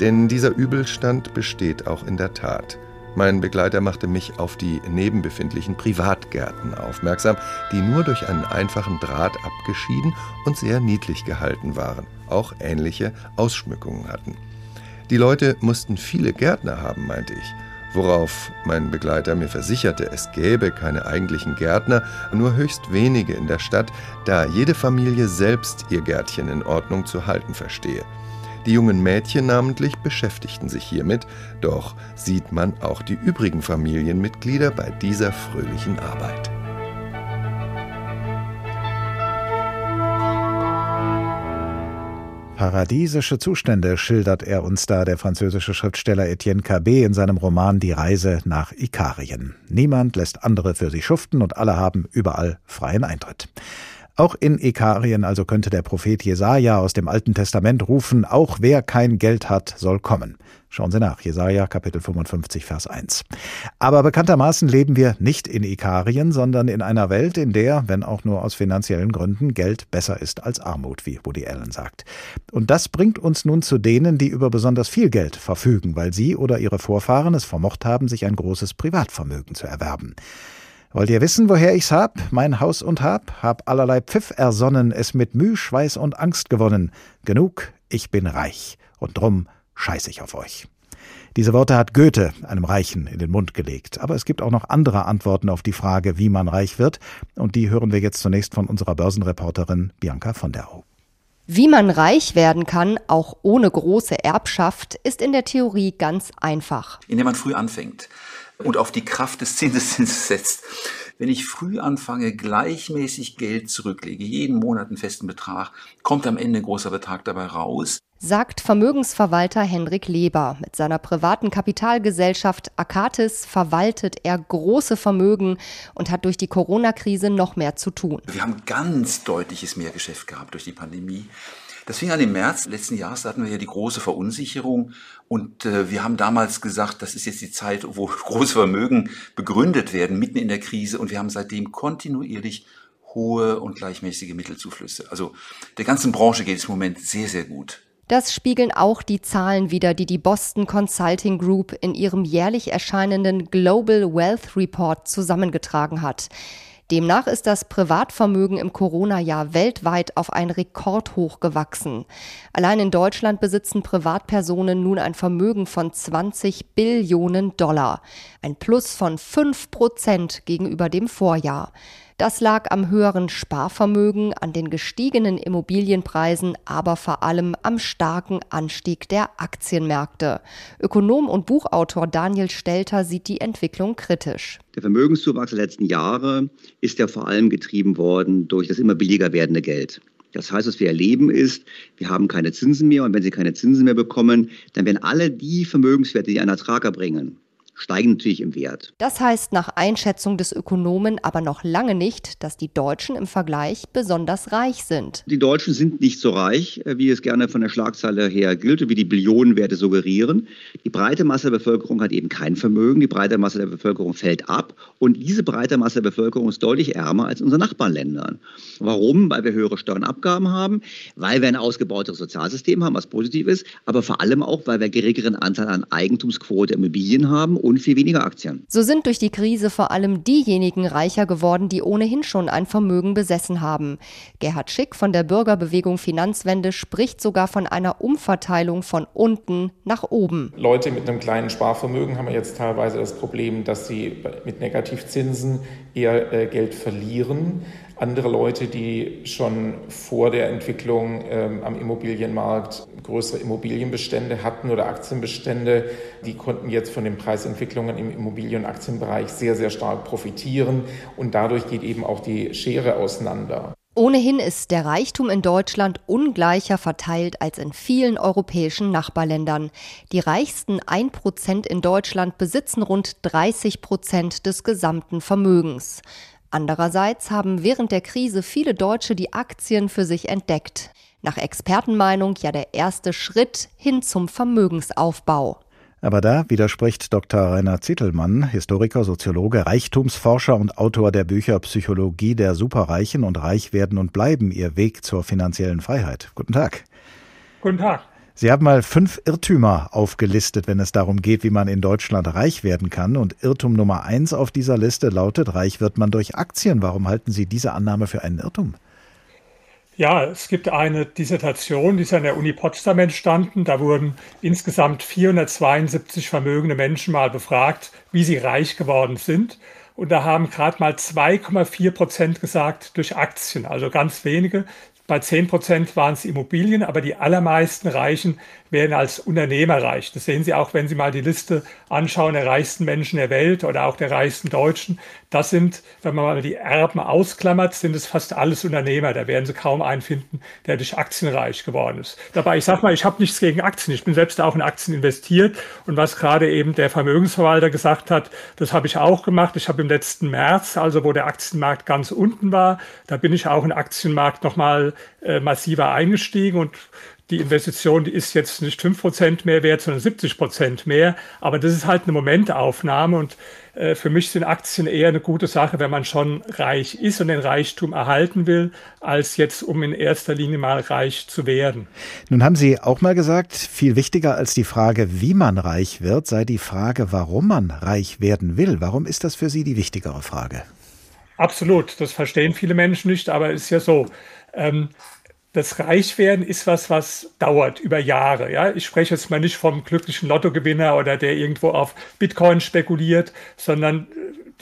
S16: Denn dieser Übelstand besteht auch in der Tat. Mein Begleiter machte mich auf die nebenbefindlichen Privatgärten aufmerksam, die nur durch einen einfachen Draht abgeschieden und sehr niedlich gehalten waren, auch ähnliche Ausschmückungen hatten. Die Leute mussten viele Gärtner haben, meinte ich, worauf mein Begleiter mir versicherte, es gäbe keine eigentlichen Gärtner, nur höchst wenige in der Stadt, da jede Familie selbst ihr Gärtchen in Ordnung zu halten verstehe. Die jungen Mädchen namentlich beschäftigten sich hiermit, doch sieht man auch die übrigen Familienmitglieder bei dieser fröhlichen Arbeit.
S2: Paradiesische Zustände schildert er uns da, der französische Schriftsteller Etienne Cabet in seinem Roman Die Reise nach Ikarien. Niemand lässt andere für sich schuften und alle haben überall freien Eintritt. Auch in Ikarien also könnte der Prophet Jesaja aus dem Alten Testament rufen, auch wer kein Geld hat, soll kommen. Schauen Sie nach, Jesaja Kapitel 55, Vers 1. Aber bekanntermaßen leben wir nicht in Ikarien, sondern in einer Welt, in der, wenn auch nur aus finanziellen Gründen, Geld besser ist als Armut, wie Woody Allen sagt. Und das bringt uns nun zu denen, die über besonders viel Geld verfügen, weil sie oder ihre Vorfahren es vermocht haben, sich ein großes Privatvermögen zu erwerben. Wollt ihr wissen, woher ich's hab, mein Haus und Hab? Hab allerlei Pfiff ersonnen, es mit Müh, Schweiß und Angst gewonnen. Genug, ich bin reich, und drum scheiß ich auf euch. Diese Worte hat Goethe einem Reichen in den Mund gelegt. Aber es gibt auch noch andere Antworten auf die Frage, wie man reich wird, und die hören wir jetzt zunächst von unserer Börsenreporterin Bianca von der Au.
S4: Wie man reich werden kann, auch ohne große Erbschaft, ist in der Theorie ganz einfach.
S5: Indem man früh anfängt und auf die Kraft des Zinseszinses setzt. Wenn ich früh anfange, gleichmäßig Geld zurücklege, jeden Monat einen festen Betrag, kommt am Ende ein großer Betrag dabei raus.
S4: Sagt Vermögensverwalter Henrik Leber. Mit seiner privaten Kapitalgesellschaft Akatis verwaltet er große Vermögen und hat durch die Corona-Krise noch mehr zu tun.
S5: Wir haben ganz deutliches Mehrgeschäft gehabt durch die Pandemie. Das fing an im März letzten Jahres, da hatten wir ja die große Verunsicherung und äh, wir haben damals gesagt, das ist jetzt die Zeit, wo große Vermögen begründet werden, mitten in der Krise und wir haben seitdem kontinuierlich hohe und gleichmäßige Mittelzuflüsse. Also der ganzen Branche geht es im Moment sehr, sehr gut.
S4: Das spiegeln auch die Zahlen wider, die die Boston Consulting Group in ihrem jährlich erscheinenden Global Wealth Report zusammengetragen hat. Demnach ist das Privatvermögen im Corona-Jahr weltweit auf ein Rekordhoch gewachsen. Allein in Deutschland besitzen Privatpersonen nun ein Vermögen von 20 Billionen Dollar. Ein Plus von 5 Prozent gegenüber dem Vorjahr. Das lag am höheren Sparvermögen, an den gestiegenen Immobilienpreisen, aber vor allem am starken Anstieg der Aktienmärkte. Ökonom und Buchautor Daniel Stelter sieht die Entwicklung kritisch.
S21: Der Vermögenszuwachs der letzten Jahre ist ja vor allem getrieben worden durch das immer billiger werdende Geld. Das heißt, was wir erleben ist, wir haben keine Zinsen mehr und wenn Sie keine Zinsen mehr bekommen, dann werden alle die Vermögenswerte, die einen Ertrag erbringen, steigen natürlich im Wert.
S4: Das heißt nach Einschätzung des Ökonomen aber noch lange nicht, dass die Deutschen im Vergleich besonders reich sind.
S21: Die Deutschen sind nicht so reich, äh, wie es gerne von der Schlagzeile her gilt und wie die Billionenwerte suggerieren. Die breite Masse der Bevölkerung hat eben kein Vermögen, die breite Masse der Bevölkerung fällt ab und diese breite Masse der Bevölkerung ist deutlich ärmer als unsere Nachbarländer. Warum? Weil wir höhere Steuern und Abgaben haben, weil wir ein ausgebauteres Sozialsystem haben, was positiv ist, aber vor allem auch, weil wir einen geringeren Anteil an Eigentumsquote Immobilien haben und viel weniger Aktien.
S4: So sind durch die Krise vor allem diejenigen reicher geworden, die ohnehin schon ein Vermögen besessen haben. Gerhard Schick von der Bürgerbewegung Finanzwende spricht sogar von einer Umverteilung von unten nach oben.
S8: Leute mit einem kleinen Sparvermögen haben jetzt teilweise das Problem, dass sie mit Negativzinsen eher äh, Geld verlieren andere Leute, die schon vor der Entwicklung ähm, am Immobilienmarkt größere Immobilienbestände hatten oder Aktienbestände, die konnten jetzt von den Preisentwicklungen im Immobilien- und Aktienbereich sehr, sehr stark profitieren. Und dadurch geht eben auch die Schere auseinander.
S4: Ohnehin ist der Reichtum in Deutschland ungleicher verteilt als in vielen europäischen Nachbarländern. Die reichsten 1% in Deutschland besitzen rund 30 Prozent des gesamten Vermögens. Andererseits haben während der Krise viele Deutsche die Aktien für sich entdeckt. Nach Expertenmeinung ja der erste Schritt hin zum Vermögensaufbau.
S2: Aber da widerspricht Dr. Rainer Zittelmann, Historiker, Soziologe, Reichtumsforscher und Autor der Bücher Psychologie der Superreichen und Reich werden und bleiben ihr Weg zur finanziellen Freiheit. Guten Tag.
S22: Guten Tag.
S2: Sie haben mal fünf Irrtümer aufgelistet, wenn es darum geht, wie man in Deutschland reich werden kann. Und Irrtum Nummer eins auf dieser Liste lautet, reich wird man durch Aktien. Warum halten Sie diese Annahme für einen Irrtum?
S22: Ja, es gibt eine Dissertation, die ist an der Uni Potsdam entstanden. Da wurden insgesamt 472 vermögende Menschen mal befragt, wie sie reich geworden sind. Und da haben gerade mal 2,4 Prozent gesagt durch Aktien, also ganz wenige. Bei 10 Prozent waren es Immobilien, aber die allermeisten Reichen werden als Unternehmer reich. Das sehen Sie auch, wenn Sie mal die Liste anschauen der reichsten Menschen der Welt oder auch der reichsten Deutschen. Das sind, wenn man mal die Erben ausklammert, sind es fast alles Unternehmer. Da werden Sie kaum einen finden, der durch Aktien reich geworden ist. Dabei, ich sage mal, ich habe nichts gegen Aktien. Ich bin selbst auch in Aktien investiert. Und was gerade eben der Vermögensverwalter gesagt hat, das habe ich auch gemacht. Ich habe im letzten März, also wo der Aktienmarkt ganz unten war, da bin ich auch in Aktienmarkt nochmal äh, massiver eingestiegen und die Investition, die ist jetzt nicht 5% mehr wert, sondern 70% mehr. Aber das ist halt eine Momentaufnahme und äh, für mich sind Aktien eher eine gute Sache, wenn man schon reich ist und den Reichtum erhalten will, als jetzt um in erster Linie mal reich zu werden.
S2: Nun haben Sie auch mal gesagt, viel wichtiger als die Frage, wie man reich wird, sei die Frage, warum man reich werden will. Warum ist das für Sie die wichtigere Frage?
S22: Absolut, das verstehen viele Menschen nicht, aber es ist ja so. Ähm, das Reichwerden ist was, was dauert über Jahre. Ja, ich spreche jetzt mal nicht vom glücklichen Lottogewinner oder der irgendwo auf Bitcoin spekuliert, sondern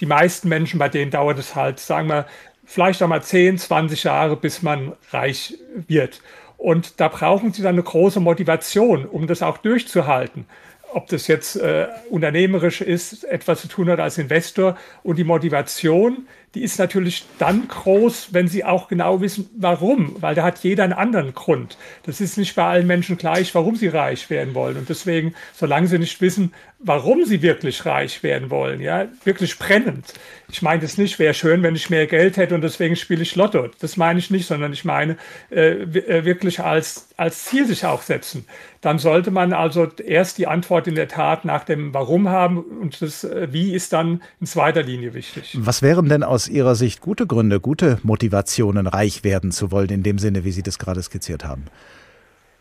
S22: die meisten Menschen, bei denen dauert es halt, sagen wir, vielleicht auch mal 10, 20 Jahre, bis man reich wird. Und da brauchen sie dann eine große Motivation, um das auch durchzuhalten ob das jetzt äh, unternehmerisch ist, etwas zu tun hat als Investor. Und die Motivation, die ist natürlich dann groß, wenn sie auch genau wissen, warum, weil da hat jeder einen anderen Grund. Das ist nicht bei allen Menschen gleich, warum sie reich werden wollen. Und deswegen, solange sie nicht wissen, warum sie wirklich reich werden wollen, ja, wirklich brennend. Ich meine das nicht, wäre schön, wenn ich mehr Geld hätte und deswegen spiele ich Lotto. Das meine ich nicht, sondern ich meine äh, äh, wirklich als, als Ziel sich auch setzen. Dann sollte man also erst die Antwort in der Tat nach dem Warum haben und das äh, Wie ist dann in zweiter Linie wichtig.
S2: Was wären denn aus Ihrer Sicht gute Gründe, gute Motivationen, reich werden zu wollen, in dem Sinne, wie Sie das gerade skizziert haben?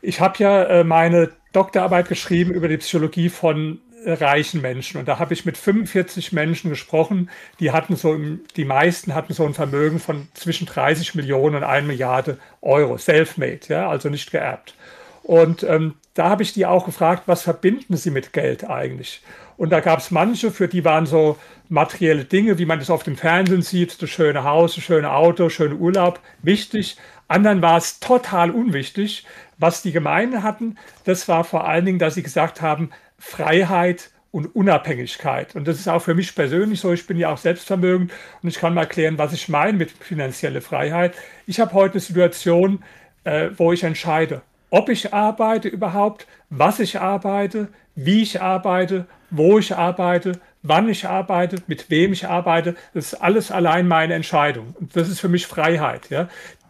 S22: Ich habe ja äh, meine Doktorarbeit geschrieben über die Psychologie von reichen Menschen. Und da habe ich mit 45 Menschen gesprochen, die hatten so, die meisten hatten so ein Vermögen von zwischen 30 Millionen und 1 Milliarde Euro, self-made, ja, also nicht geerbt. Und ähm, da habe ich die auch gefragt, was verbinden sie mit Geld eigentlich? Und da gab es manche, für die waren so materielle Dinge, wie man das auf dem Fernsehen sieht, das schöne Haus, das schöne Auto, schöne Urlaub, wichtig. Anderen war es total unwichtig. Was die Gemeinde hatten, das war vor allen Dingen, dass sie gesagt haben, Freiheit und Unabhängigkeit. Und das ist auch für mich persönlich so. Ich bin ja auch selbstvermögend und ich kann mal erklären, was ich meine mit finanzieller Freiheit. Ich habe heute eine Situation, äh, wo ich entscheide, ob ich arbeite überhaupt, was ich arbeite, wie ich arbeite, wo ich arbeite, wann ich arbeite, mit wem ich arbeite. Das ist alles allein meine Entscheidung. Und das ist für mich Freiheit. Ja?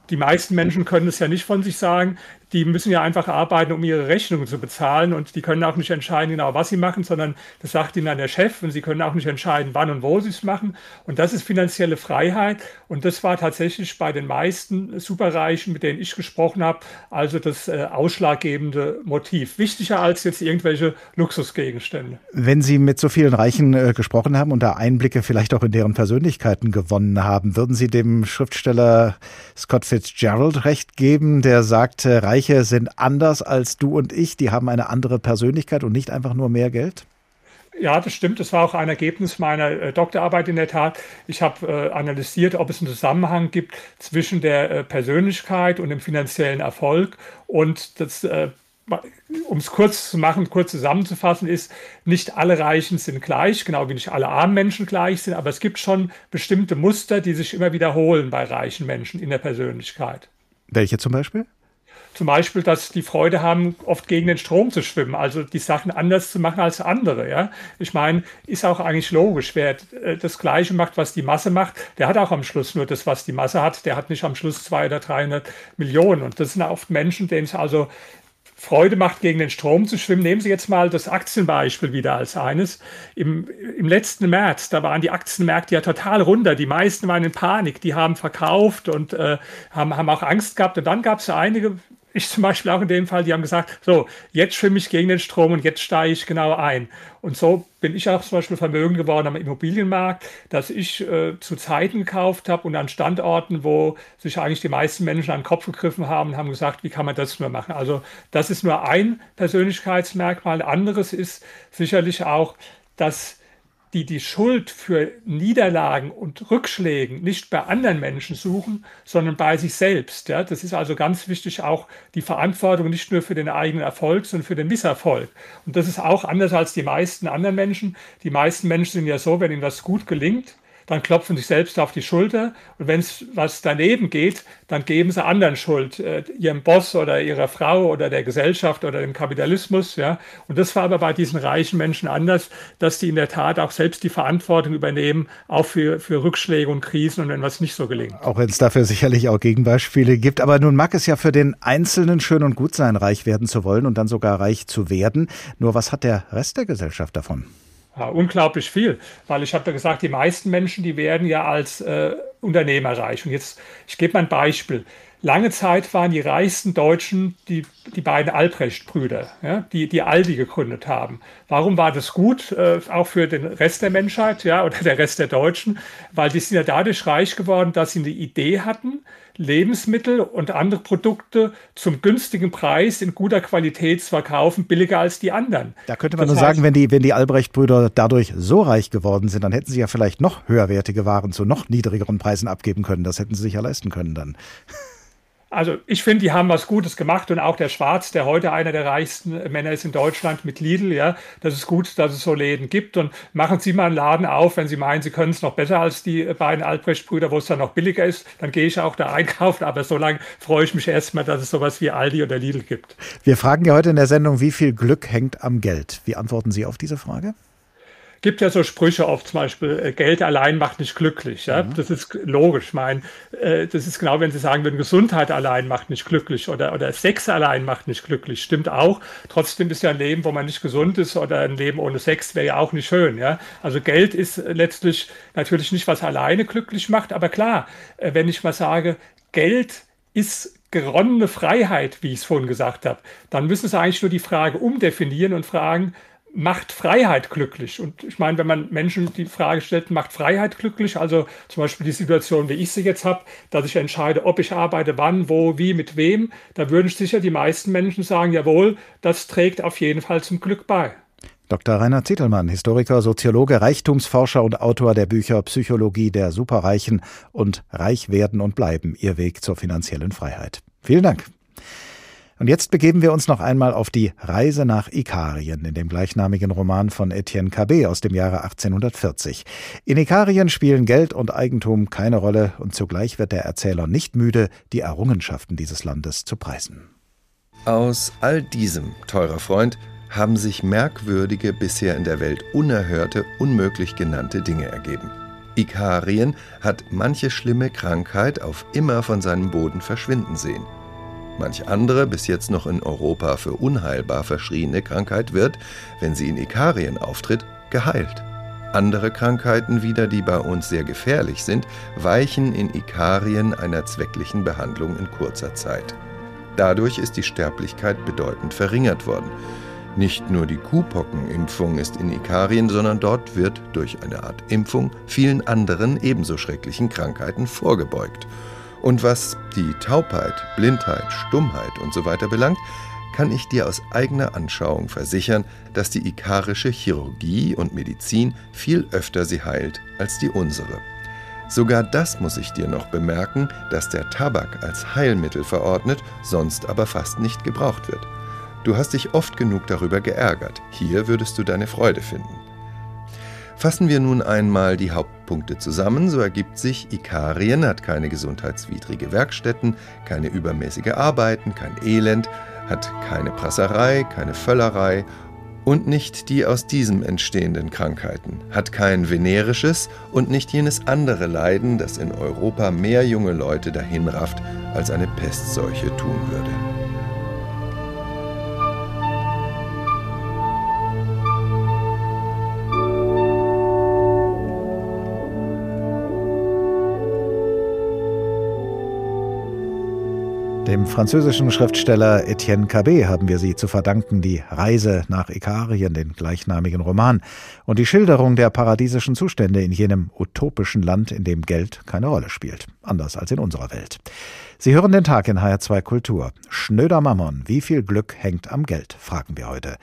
S22: Die meisten Menschen können es ja nicht von sich sagen die müssen ja einfach arbeiten, um ihre Rechnungen zu bezahlen und die können auch nicht entscheiden, genau was sie machen, sondern das sagt ihnen dann der Chef und sie können auch nicht entscheiden, wann und wo sie es machen. Und das ist finanzielle Freiheit und das war tatsächlich bei den meisten Superreichen, mit denen ich gesprochen habe, also das äh, ausschlaggebende Motiv. Wichtiger als jetzt irgendwelche Luxusgegenstände.
S2: Wenn Sie mit so vielen Reichen äh, gesprochen haben und da Einblicke vielleicht auch in deren Persönlichkeiten gewonnen haben, würden Sie dem Schriftsteller Scott Fitzgerald recht geben, der sagt, äh, sind anders als du und ich, die haben eine andere Persönlichkeit und nicht einfach nur mehr Geld?
S22: Ja, das stimmt. Das war auch ein Ergebnis meiner äh, Doktorarbeit in der Tat. Ich habe äh, analysiert, ob es einen Zusammenhang gibt zwischen der äh, Persönlichkeit und dem finanziellen Erfolg. Und das, äh, um es kurz zu machen, kurz zusammenzufassen, ist, nicht alle Reichen sind gleich, genau wie nicht alle armen Menschen gleich sind, aber es gibt schon bestimmte Muster, die sich immer wiederholen bei reichen Menschen in der Persönlichkeit.
S2: Welche zum Beispiel?
S22: Zum Beispiel, dass die Freude haben, oft gegen den Strom zu schwimmen, also die Sachen anders zu machen als andere. Ja? Ich meine, ist auch eigentlich logisch. Wer äh, das Gleiche macht, was die Masse macht, der hat auch am Schluss nur das, was die Masse hat. Der hat nicht am Schluss 200 oder 300 Millionen. Und das sind oft Menschen, denen es also Freude macht, gegen den Strom zu schwimmen. Nehmen Sie jetzt mal das Aktienbeispiel wieder als eines. Im, Im letzten März, da waren die Aktienmärkte ja total runter. Die meisten waren in Panik. Die haben verkauft und äh, haben, haben auch Angst gehabt. Und dann gab es einige ich zum Beispiel auch in dem Fall, die haben gesagt, so, jetzt schwimme ich gegen den Strom und jetzt steige ich genau ein. Und so bin ich auch zum Beispiel vermögen geworden am Immobilienmarkt, dass ich äh, zu Zeiten gekauft habe und an Standorten, wo sich eigentlich die meisten Menschen an den Kopf gegriffen haben und haben gesagt, wie kann man das nur machen? Also das ist nur ein Persönlichkeitsmerkmal. Anderes ist sicherlich auch, dass die die Schuld für Niederlagen und Rückschlägen nicht bei anderen Menschen suchen, sondern bei sich selbst. Ja, das ist also ganz wichtig, auch die Verantwortung nicht nur für den eigenen Erfolg, sondern für den Misserfolg. Und das ist auch anders als die meisten anderen Menschen. Die meisten Menschen sind ja so, wenn ihnen was gut gelingt, dann klopfen sich selbst auf die Schulter und wenn es was daneben geht, dann geben sie anderen Schuld, äh, ihrem Boss oder ihrer Frau oder der Gesellschaft oder dem Kapitalismus. Ja. Und das war aber bei diesen reichen Menschen anders, dass die in der Tat auch selbst die Verantwortung übernehmen, auch für, für Rückschläge und Krisen und wenn was nicht so gelingt.
S2: Auch wenn es dafür sicherlich auch Gegenbeispiele gibt. Aber nun mag es ja für den Einzelnen schön und gut sein, reich werden zu wollen und dann sogar reich zu werden. Nur was hat der Rest der Gesellschaft davon?
S22: Ja, unglaublich viel, weil ich habe ja gesagt, die meisten Menschen, die werden ja als äh, Unternehmer reich. Und jetzt, ich gebe mal ein Beispiel. Lange Zeit waren die reichsten Deutschen die, die beiden Albrecht-Brüder, ja, die, die Aldi gegründet haben. Warum war das gut, äh, auch für den Rest der Menschheit ja, oder der Rest der Deutschen? Weil die sind ja dadurch reich geworden, dass sie eine Idee hatten, Lebensmittel und andere Produkte zum günstigen Preis in guter Qualität zu verkaufen, billiger als die anderen.
S2: Da könnte man das nur heißt, sagen, wenn die, wenn die Albrecht-Brüder dadurch so reich geworden sind, dann hätten sie ja vielleicht noch höherwertige Waren zu noch niedrigeren Preisen abgeben können. Das hätten sie sich ja leisten können dann.
S22: Also ich finde, die haben was Gutes gemacht und auch der Schwarz, der heute einer der reichsten Männer ist in Deutschland mit Lidl, ja, das ist gut, dass es so Läden gibt und machen Sie mal einen Laden auf, wenn Sie meinen, Sie können es noch besser als die beiden Albrecht-Brüder, wo es dann noch billiger ist, dann gehe ich auch da einkaufen, aber so lange freue ich mich erstmal, dass es sowas wie Aldi oder Lidl gibt.
S2: Wir fragen ja heute in der Sendung, wie viel Glück hängt am Geld. Wie antworten Sie auf diese Frage?
S22: Gibt ja so Sprüche oft, zum Beispiel, äh, Geld allein macht nicht glücklich. Ja? Mhm. Das ist logisch. Ich meine, äh, das ist genau, wenn Sie sagen würden, Gesundheit allein macht nicht glücklich oder, oder Sex allein macht nicht glücklich. Stimmt auch. Trotzdem ist ja ein Leben, wo man nicht gesund ist oder ein Leben ohne Sex wäre ja auch nicht schön. Ja? Also Geld ist letztlich natürlich nicht, was alleine glücklich macht. Aber klar, äh, wenn ich mal sage, Geld ist geronnene Freiheit, wie ich es vorhin gesagt habe, dann müssen Sie eigentlich nur die Frage umdefinieren und fragen, macht Freiheit glücklich? Und ich meine, wenn man Menschen die Frage stellt, macht Freiheit glücklich? Also zum Beispiel die Situation, wie ich sie jetzt habe, dass ich entscheide, ob ich arbeite, wann, wo, wie, mit wem, da würden sicher die meisten Menschen sagen, jawohl, das trägt auf jeden Fall zum Glück bei.
S2: Dr. Rainer Zittelmann, Historiker, Soziologe, Reichtumsforscher und Autor der Bücher Psychologie der Superreichen und Reich werden und bleiben, Ihr Weg zur finanziellen Freiheit. Vielen Dank. Und jetzt begeben wir uns noch einmal auf die Reise nach Ikarien in dem gleichnamigen Roman von Etienne Cabet aus dem Jahre 1840. In Ikarien spielen Geld und Eigentum keine Rolle und zugleich wird der Erzähler nicht müde, die Errungenschaften dieses Landes zu preisen.
S16: Aus all diesem, teurer Freund, haben sich merkwürdige, bisher in der Welt unerhörte, unmöglich genannte Dinge ergeben. Ikarien hat manche schlimme Krankheit auf immer von seinem Boden verschwinden sehen. Manch andere, bis jetzt noch in Europa für unheilbar verschriene Krankheit wird, wenn sie in Ikarien auftritt, geheilt. Andere Krankheiten wieder, die bei uns sehr gefährlich sind, weichen in Ikarien einer zwecklichen Behandlung in kurzer Zeit. Dadurch ist die Sterblichkeit bedeutend verringert worden. Nicht nur die Kuhpockenimpfung ist in Ikarien, sondern dort wird durch eine Art Impfung vielen anderen ebenso schrecklichen Krankheiten vorgebeugt. Und was die Taubheit, Blindheit, Stummheit usw. So belangt, kann ich dir aus eigener Anschauung versichern, dass die ikarische Chirurgie und Medizin viel öfter sie heilt als die unsere. Sogar das muss ich dir noch bemerken, dass der Tabak als Heilmittel verordnet, sonst aber fast nicht gebraucht wird. Du hast dich oft genug darüber geärgert, hier würdest du deine Freude finden. Fassen wir nun einmal die Hauptpunkte zusammen, so ergibt sich, Ikarien hat keine gesundheitswidrige Werkstätten, keine übermäßige Arbeiten, kein Elend, hat keine Prasserei, keine Völlerei und nicht die aus diesem entstehenden Krankheiten, hat kein venerisches und nicht jenes andere Leiden, das in Europa mehr junge Leute dahinrafft, als eine Pestseuche tun würde.
S2: Französischen Schriftsteller Etienne Cabet haben wir sie zu verdanken, die Reise nach Ikarien, den gleichnamigen Roman, und die Schilderung der paradiesischen Zustände in jenem utopischen Land, in dem Geld keine Rolle spielt, anders als in unserer Welt. Sie hören den Tag in HR2 Kultur. Schnöder Mammon, wie viel Glück hängt am Geld, fragen wir heute.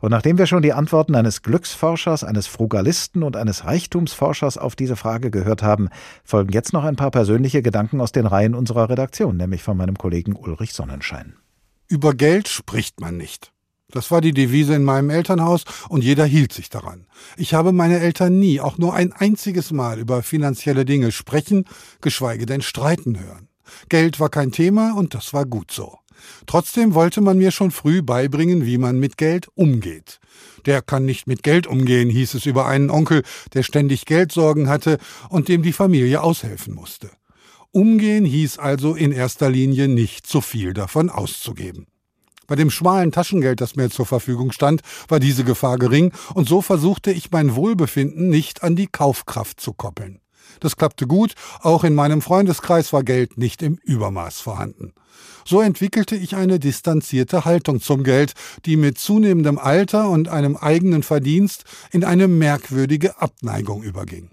S2: Und nachdem wir schon die Antworten eines Glücksforschers, eines Frugalisten und eines Reichtumsforschers auf diese Frage gehört haben, folgen jetzt noch ein paar persönliche Gedanken aus den Reihen unserer Redaktion, nämlich von meinem Kollegen Ulrich Sonnenschein.
S23: Über Geld spricht man nicht. Das war die Devise in meinem Elternhaus und jeder hielt sich daran. Ich habe meine Eltern nie, auch nur ein einziges Mal über finanzielle Dinge sprechen, geschweige denn streiten hören. Geld war kein Thema und das war gut so. Trotzdem wollte man mir schon früh beibringen, wie man mit Geld umgeht. Der kann nicht mit Geld umgehen, hieß es über einen Onkel, der ständig Geldsorgen hatte und dem die Familie aushelfen musste. Umgehen hieß also in erster Linie nicht zu viel davon auszugeben. Bei dem schmalen Taschengeld, das mir zur Verfügung stand, war diese Gefahr gering, und so versuchte ich mein Wohlbefinden nicht an die Kaufkraft zu koppeln. Das klappte gut, auch in meinem Freundeskreis war Geld nicht im Übermaß vorhanden. So entwickelte ich eine distanzierte Haltung zum Geld, die mit zunehmendem Alter und einem eigenen Verdienst in eine merkwürdige Abneigung überging.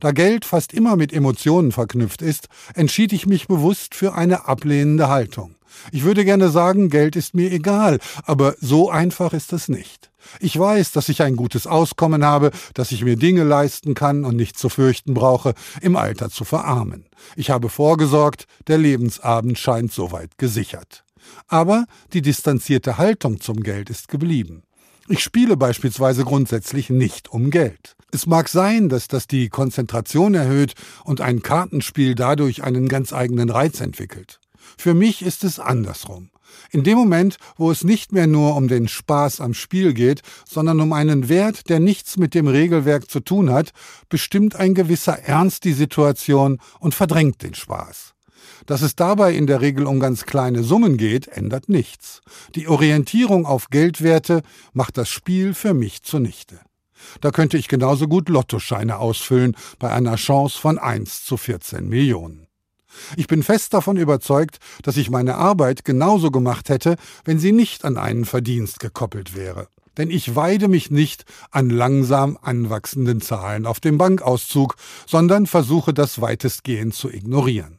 S23: Da Geld fast immer mit Emotionen verknüpft ist, entschied ich mich bewusst für eine ablehnende Haltung. Ich würde gerne sagen, Geld ist mir egal, aber so einfach ist es nicht. Ich weiß, dass ich ein gutes Auskommen habe, dass ich mir Dinge leisten kann und nicht zu fürchten brauche, im Alter zu verarmen. Ich habe vorgesorgt, der Lebensabend scheint soweit gesichert. Aber die distanzierte Haltung zum Geld ist geblieben. Ich spiele beispielsweise grundsätzlich nicht um Geld. Es mag sein, dass das die Konzentration erhöht und ein Kartenspiel dadurch einen ganz eigenen Reiz entwickelt. Für mich ist es andersrum. In dem Moment, wo es nicht mehr nur um den Spaß am Spiel geht, sondern um einen Wert, der nichts mit dem Regelwerk zu tun hat, bestimmt ein gewisser Ernst die Situation und verdrängt den Spaß. Dass es dabei in der Regel um ganz kleine Summen geht, ändert nichts. Die Orientierung auf Geldwerte macht das Spiel für mich zunichte. Da könnte ich genauso gut Lottoscheine ausfüllen bei einer Chance von 1 zu 14 Millionen. Ich bin fest davon überzeugt, dass ich meine Arbeit genauso gemacht hätte, wenn sie nicht an einen Verdienst gekoppelt wäre. Denn ich weide mich nicht an langsam anwachsenden Zahlen auf dem Bankauszug, sondern versuche das weitestgehend zu ignorieren.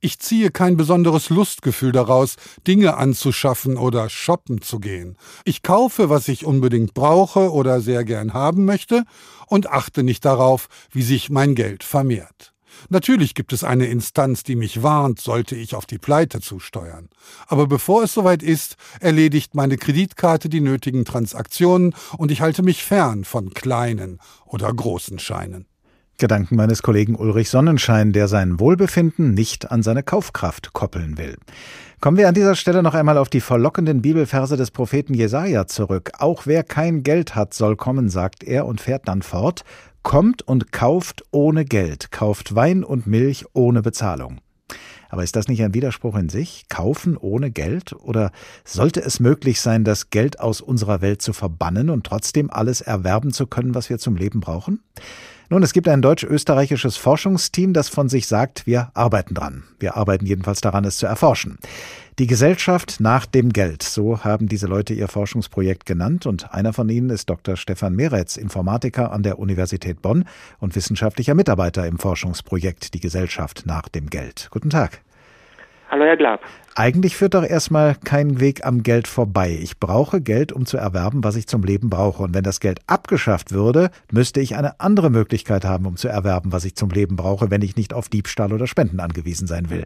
S23: Ich ziehe kein besonderes Lustgefühl daraus, Dinge anzuschaffen oder shoppen zu gehen. Ich kaufe, was ich unbedingt brauche oder sehr gern haben möchte und achte nicht darauf, wie sich mein Geld vermehrt. Natürlich gibt es eine Instanz, die mich warnt, sollte ich auf die Pleite zusteuern. Aber bevor es soweit ist, erledigt meine Kreditkarte die nötigen Transaktionen und ich halte mich fern von kleinen oder großen Scheinen.
S2: Gedanken meines Kollegen Ulrich Sonnenschein, der sein Wohlbefinden nicht an seine Kaufkraft koppeln will. Kommen wir an dieser Stelle noch einmal auf die verlockenden Bibelverse des Propheten Jesaja zurück. Auch wer kein Geld hat, soll kommen, sagt er und fährt dann fort. Kommt und kauft ohne Geld, kauft Wein und Milch ohne Bezahlung. Aber ist das nicht ein Widerspruch in sich? Kaufen ohne Geld? Oder sollte es möglich sein, das Geld aus unserer Welt zu verbannen und trotzdem alles erwerben zu können, was wir zum Leben brauchen? Nun, es gibt ein deutsch-österreichisches Forschungsteam, das von sich sagt, wir arbeiten dran. Wir arbeiten jedenfalls daran, es zu erforschen. Die Gesellschaft nach dem Geld, so haben diese Leute ihr Forschungsprojekt genannt und einer von ihnen ist Dr. Stefan Meretz, Informatiker an der Universität Bonn und wissenschaftlicher Mitarbeiter im Forschungsprojekt Die Gesellschaft nach dem Geld. Guten Tag.
S24: Hallo Herr Glab.
S2: Eigentlich führt doch erstmal kein Weg am Geld vorbei. Ich brauche Geld, um zu erwerben, was ich zum Leben brauche. Und wenn das Geld abgeschafft würde, müsste ich eine andere Möglichkeit haben, um zu erwerben, was ich zum Leben brauche, wenn ich nicht auf Diebstahl oder Spenden angewiesen sein will.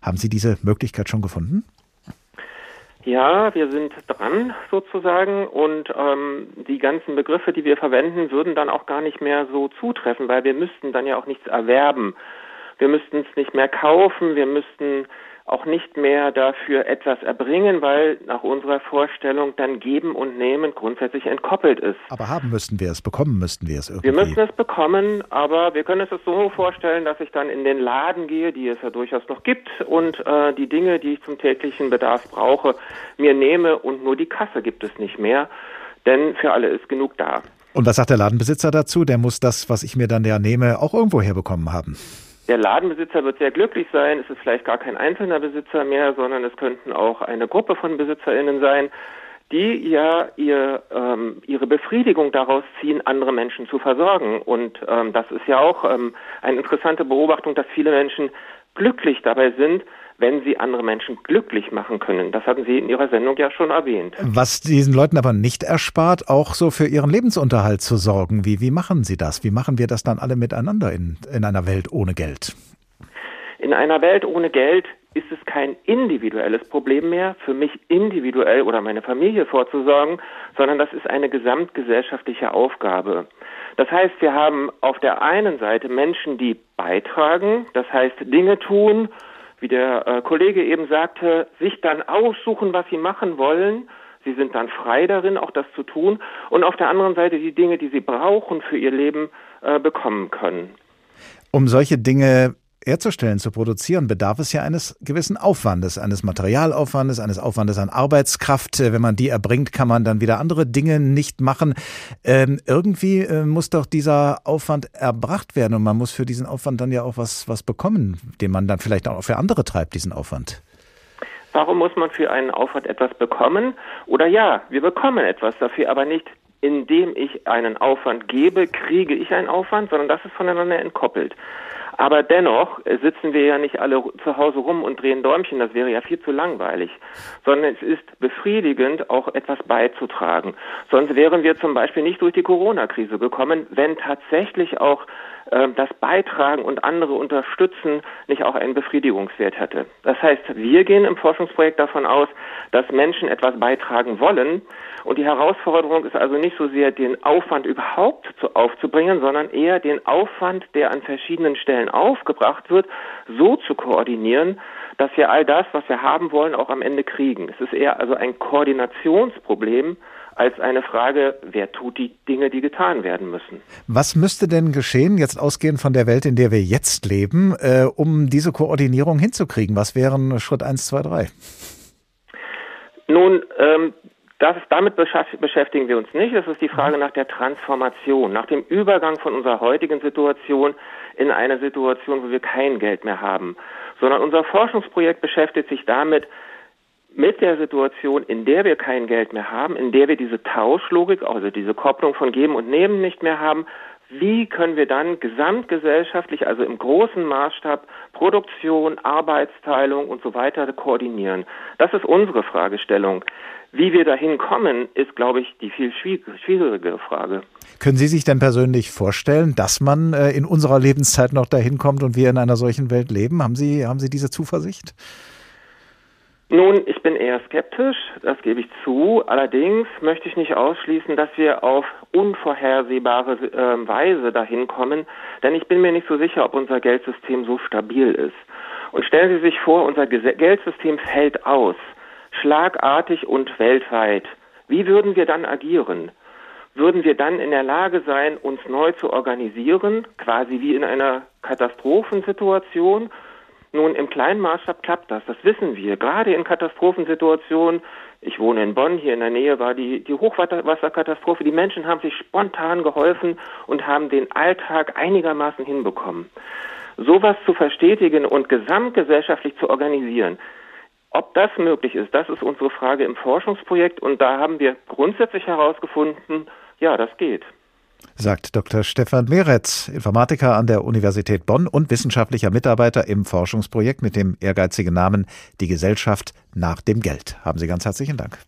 S2: Haben Sie diese Möglichkeit schon gefunden?
S24: Ja, wir sind dran sozusagen und ähm, die ganzen Begriffe, die wir verwenden, würden dann auch gar nicht mehr so zutreffen, weil wir müssten dann ja auch nichts erwerben. Wir müssten es nicht mehr kaufen, wir müssten auch nicht mehr dafür etwas erbringen, weil nach unserer Vorstellung dann Geben und Nehmen grundsätzlich entkoppelt ist.
S2: Aber haben müssten wir es, bekommen müssten wir es irgendwie.
S24: Wir müssen es bekommen, aber wir können es uns so vorstellen, dass ich dann in den Laden gehe, die es ja durchaus noch gibt, und äh, die Dinge, die ich zum täglichen Bedarf brauche, mir nehme und nur die Kasse gibt es nicht mehr, denn für alle ist genug da.
S2: Und was sagt der Ladenbesitzer dazu? Der muss das, was ich mir dann ja nehme, auch irgendwo herbekommen haben.
S24: Der Ladenbesitzer wird sehr glücklich sein. Es ist vielleicht gar kein einzelner Besitzer mehr, sondern es könnten auch eine Gruppe von BesitzerInnen sein, die ja ihr, ähm, ihre Befriedigung daraus ziehen, andere Menschen zu versorgen. Und ähm, das ist ja auch ähm, eine interessante Beobachtung, dass viele Menschen glücklich dabei sind, wenn sie andere Menschen glücklich machen können. Das hatten Sie in Ihrer Sendung ja schon erwähnt.
S2: Was diesen Leuten aber nicht erspart, auch so für ihren Lebensunterhalt zu sorgen. Wie, wie machen Sie das? Wie machen wir das dann alle miteinander in, in einer Welt ohne Geld?
S24: In einer Welt ohne Geld ist es kein individuelles Problem mehr, für mich individuell oder meine Familie vorzusorgen, sondern das ist eine gesamtgesellschaftliche Aufgabe. Das heißt, wir haben auf der einen Seite Menschen, die beitragen, das heißt Dinge tun, wie der äh, Kollege eben sagte, sich dann aussuchen, was sie machen wollen. Sie sind dann frei darin, auch das zu tun. Und auf der anderen Seite die Dinge, die sie brauchen für ihr Leben, äh, bekommen können.
S2: Um solche Dinge herzustellen, zu produzieren, bedarf es ja eines gewissen Aufwandes, eines Materialaufwandes, eines Aufwandes an Arbeitskraft. Äh, wenn man die erbringt, kann man dann wieder andere Dinge nicht machen. Ähm, irgendwie äh, muss doch dieser Aufwand erbracht werden und man muss für diesen Aufwand dann ja auch was, was bekommen, den man dann vielleicht auch für andere treibt, diesen Aufwand.
S24: Warum muss man für einen Aufwand etwas bekommen? Oder ja, wir bekommen etwas dafür, aber nicht indem ich einen Aufwand gebe, kriege ich einen Aufwand, sondern das ist voneinander entkoppelt. Aber dennoch sitzen wir ja nicht alle zu Hause rum und drehen Däumchen, das wäre ja viel zu langweilig, sondern es ist befriedigend, auch etwas beizutragen. Sonst wären wir zum Beispiel nicht durch die Corona-Krise gekommen, wenn tatsächlich auch äh, das Beitragen und andere unterstützen nicht auch einen Befriedigungswert hätte. Das heißt, wir gehen im Forschungsprojekt davon aus, dass Menschen etwas beitragen wollen, und die Herausforderung ist also nicht so sehr, den Aufwand überhaupt zu, aufzubringen, sondern eher den Aufwand, der an verschiedenen Stellen aufgebracht wird, so zu koordinieren, dass wir all das, was wir haben wollen, auch am Ende kriegen. Es ist eher also ein Koordinationsproblem als eine Frage, wer tut die Dinge, die getan werden müssen.
S2: Was müsste denn geschehen, jetzt ausgehend von der Welt, in der wir jetzt leben, äh, um diese Koordinierung hinzukriegen? Was wären Schritt 1, 2, 3?
S24: Nun, ähm, das damit beschäftigen wir uns nicht. Es ist die Frage nach der Transformation, nach dem Übergang von unserer heutigen Situation in eine Situation, wo wir kein Geld mehr haben. Sondern unser Forschungsprojekt beschäftigt sich damit, mit der Situation, in der wir kein Geld mehr haben, in der wir diese Tauschlogik, also diese Kopplung von Geben und Nehmen nicht mehr haben, wie können wir dann gesamtgesellschaftlich, also im großen Maßstab, Produktion, Arbeitsteilung und so weiter koordinieren? Das ist unsere Fragestellung. Wie wir dahin kommen, ist, glaube ich, die viel schwierigere Frage.
S2: Können Sie sich denn persönlich vorstellen, dass man äh, in unserer Lebenszeit noch dahin kommt und wir in einer solchen Welt leben? Haben Sie, haben Sie diese Zuversicht?
S24: Nun, ich bin eher skeptisch, das gebe ich zu. Allerdings möchte ich nicht ausschließen, dass wir auf unvorhersehbare äh, Weise dahin kommen, denn ich bin mir nicht so sicher, ob unser Geldsystem so stabil ist. Und stellen Sie sich vor, unser Geldsystem fällt aus schlagartig und weltweit. Wie würden wir dann agieren? Würden wir dann in der Lage sein, uns neu zu organisieren, quasi wie in einer Katastrophensituation? Nun, im kleinen Maßstab klappt das, das wissen wir. Gerade in Katastrophensituationen, ich wohne in Bonn, hier in der Nähe war die, die Hochwasserkatastrophe, die Menschen haben sich spontan geholfen und haben den Alltag einigermaßen hinbekommen. Sowas zu verstetigen und gesamtgesellschaftlich zu organisieren, ob das möglich ist, das ist unsere Frage im Forschungsprojekt und da haben wir grundsätzlich herausgefunden, ja, das geht.
S2: Sagt Dr. Stefan Meretz, Informatiker an der Universität Bonn und wissenschaftlicher Mitarbeiter im Forschungsprojekt mit dem ehrgeizigen Namen Die Gesellschaft nach dem Geld. Haben Sie ganz herzlichen Dank.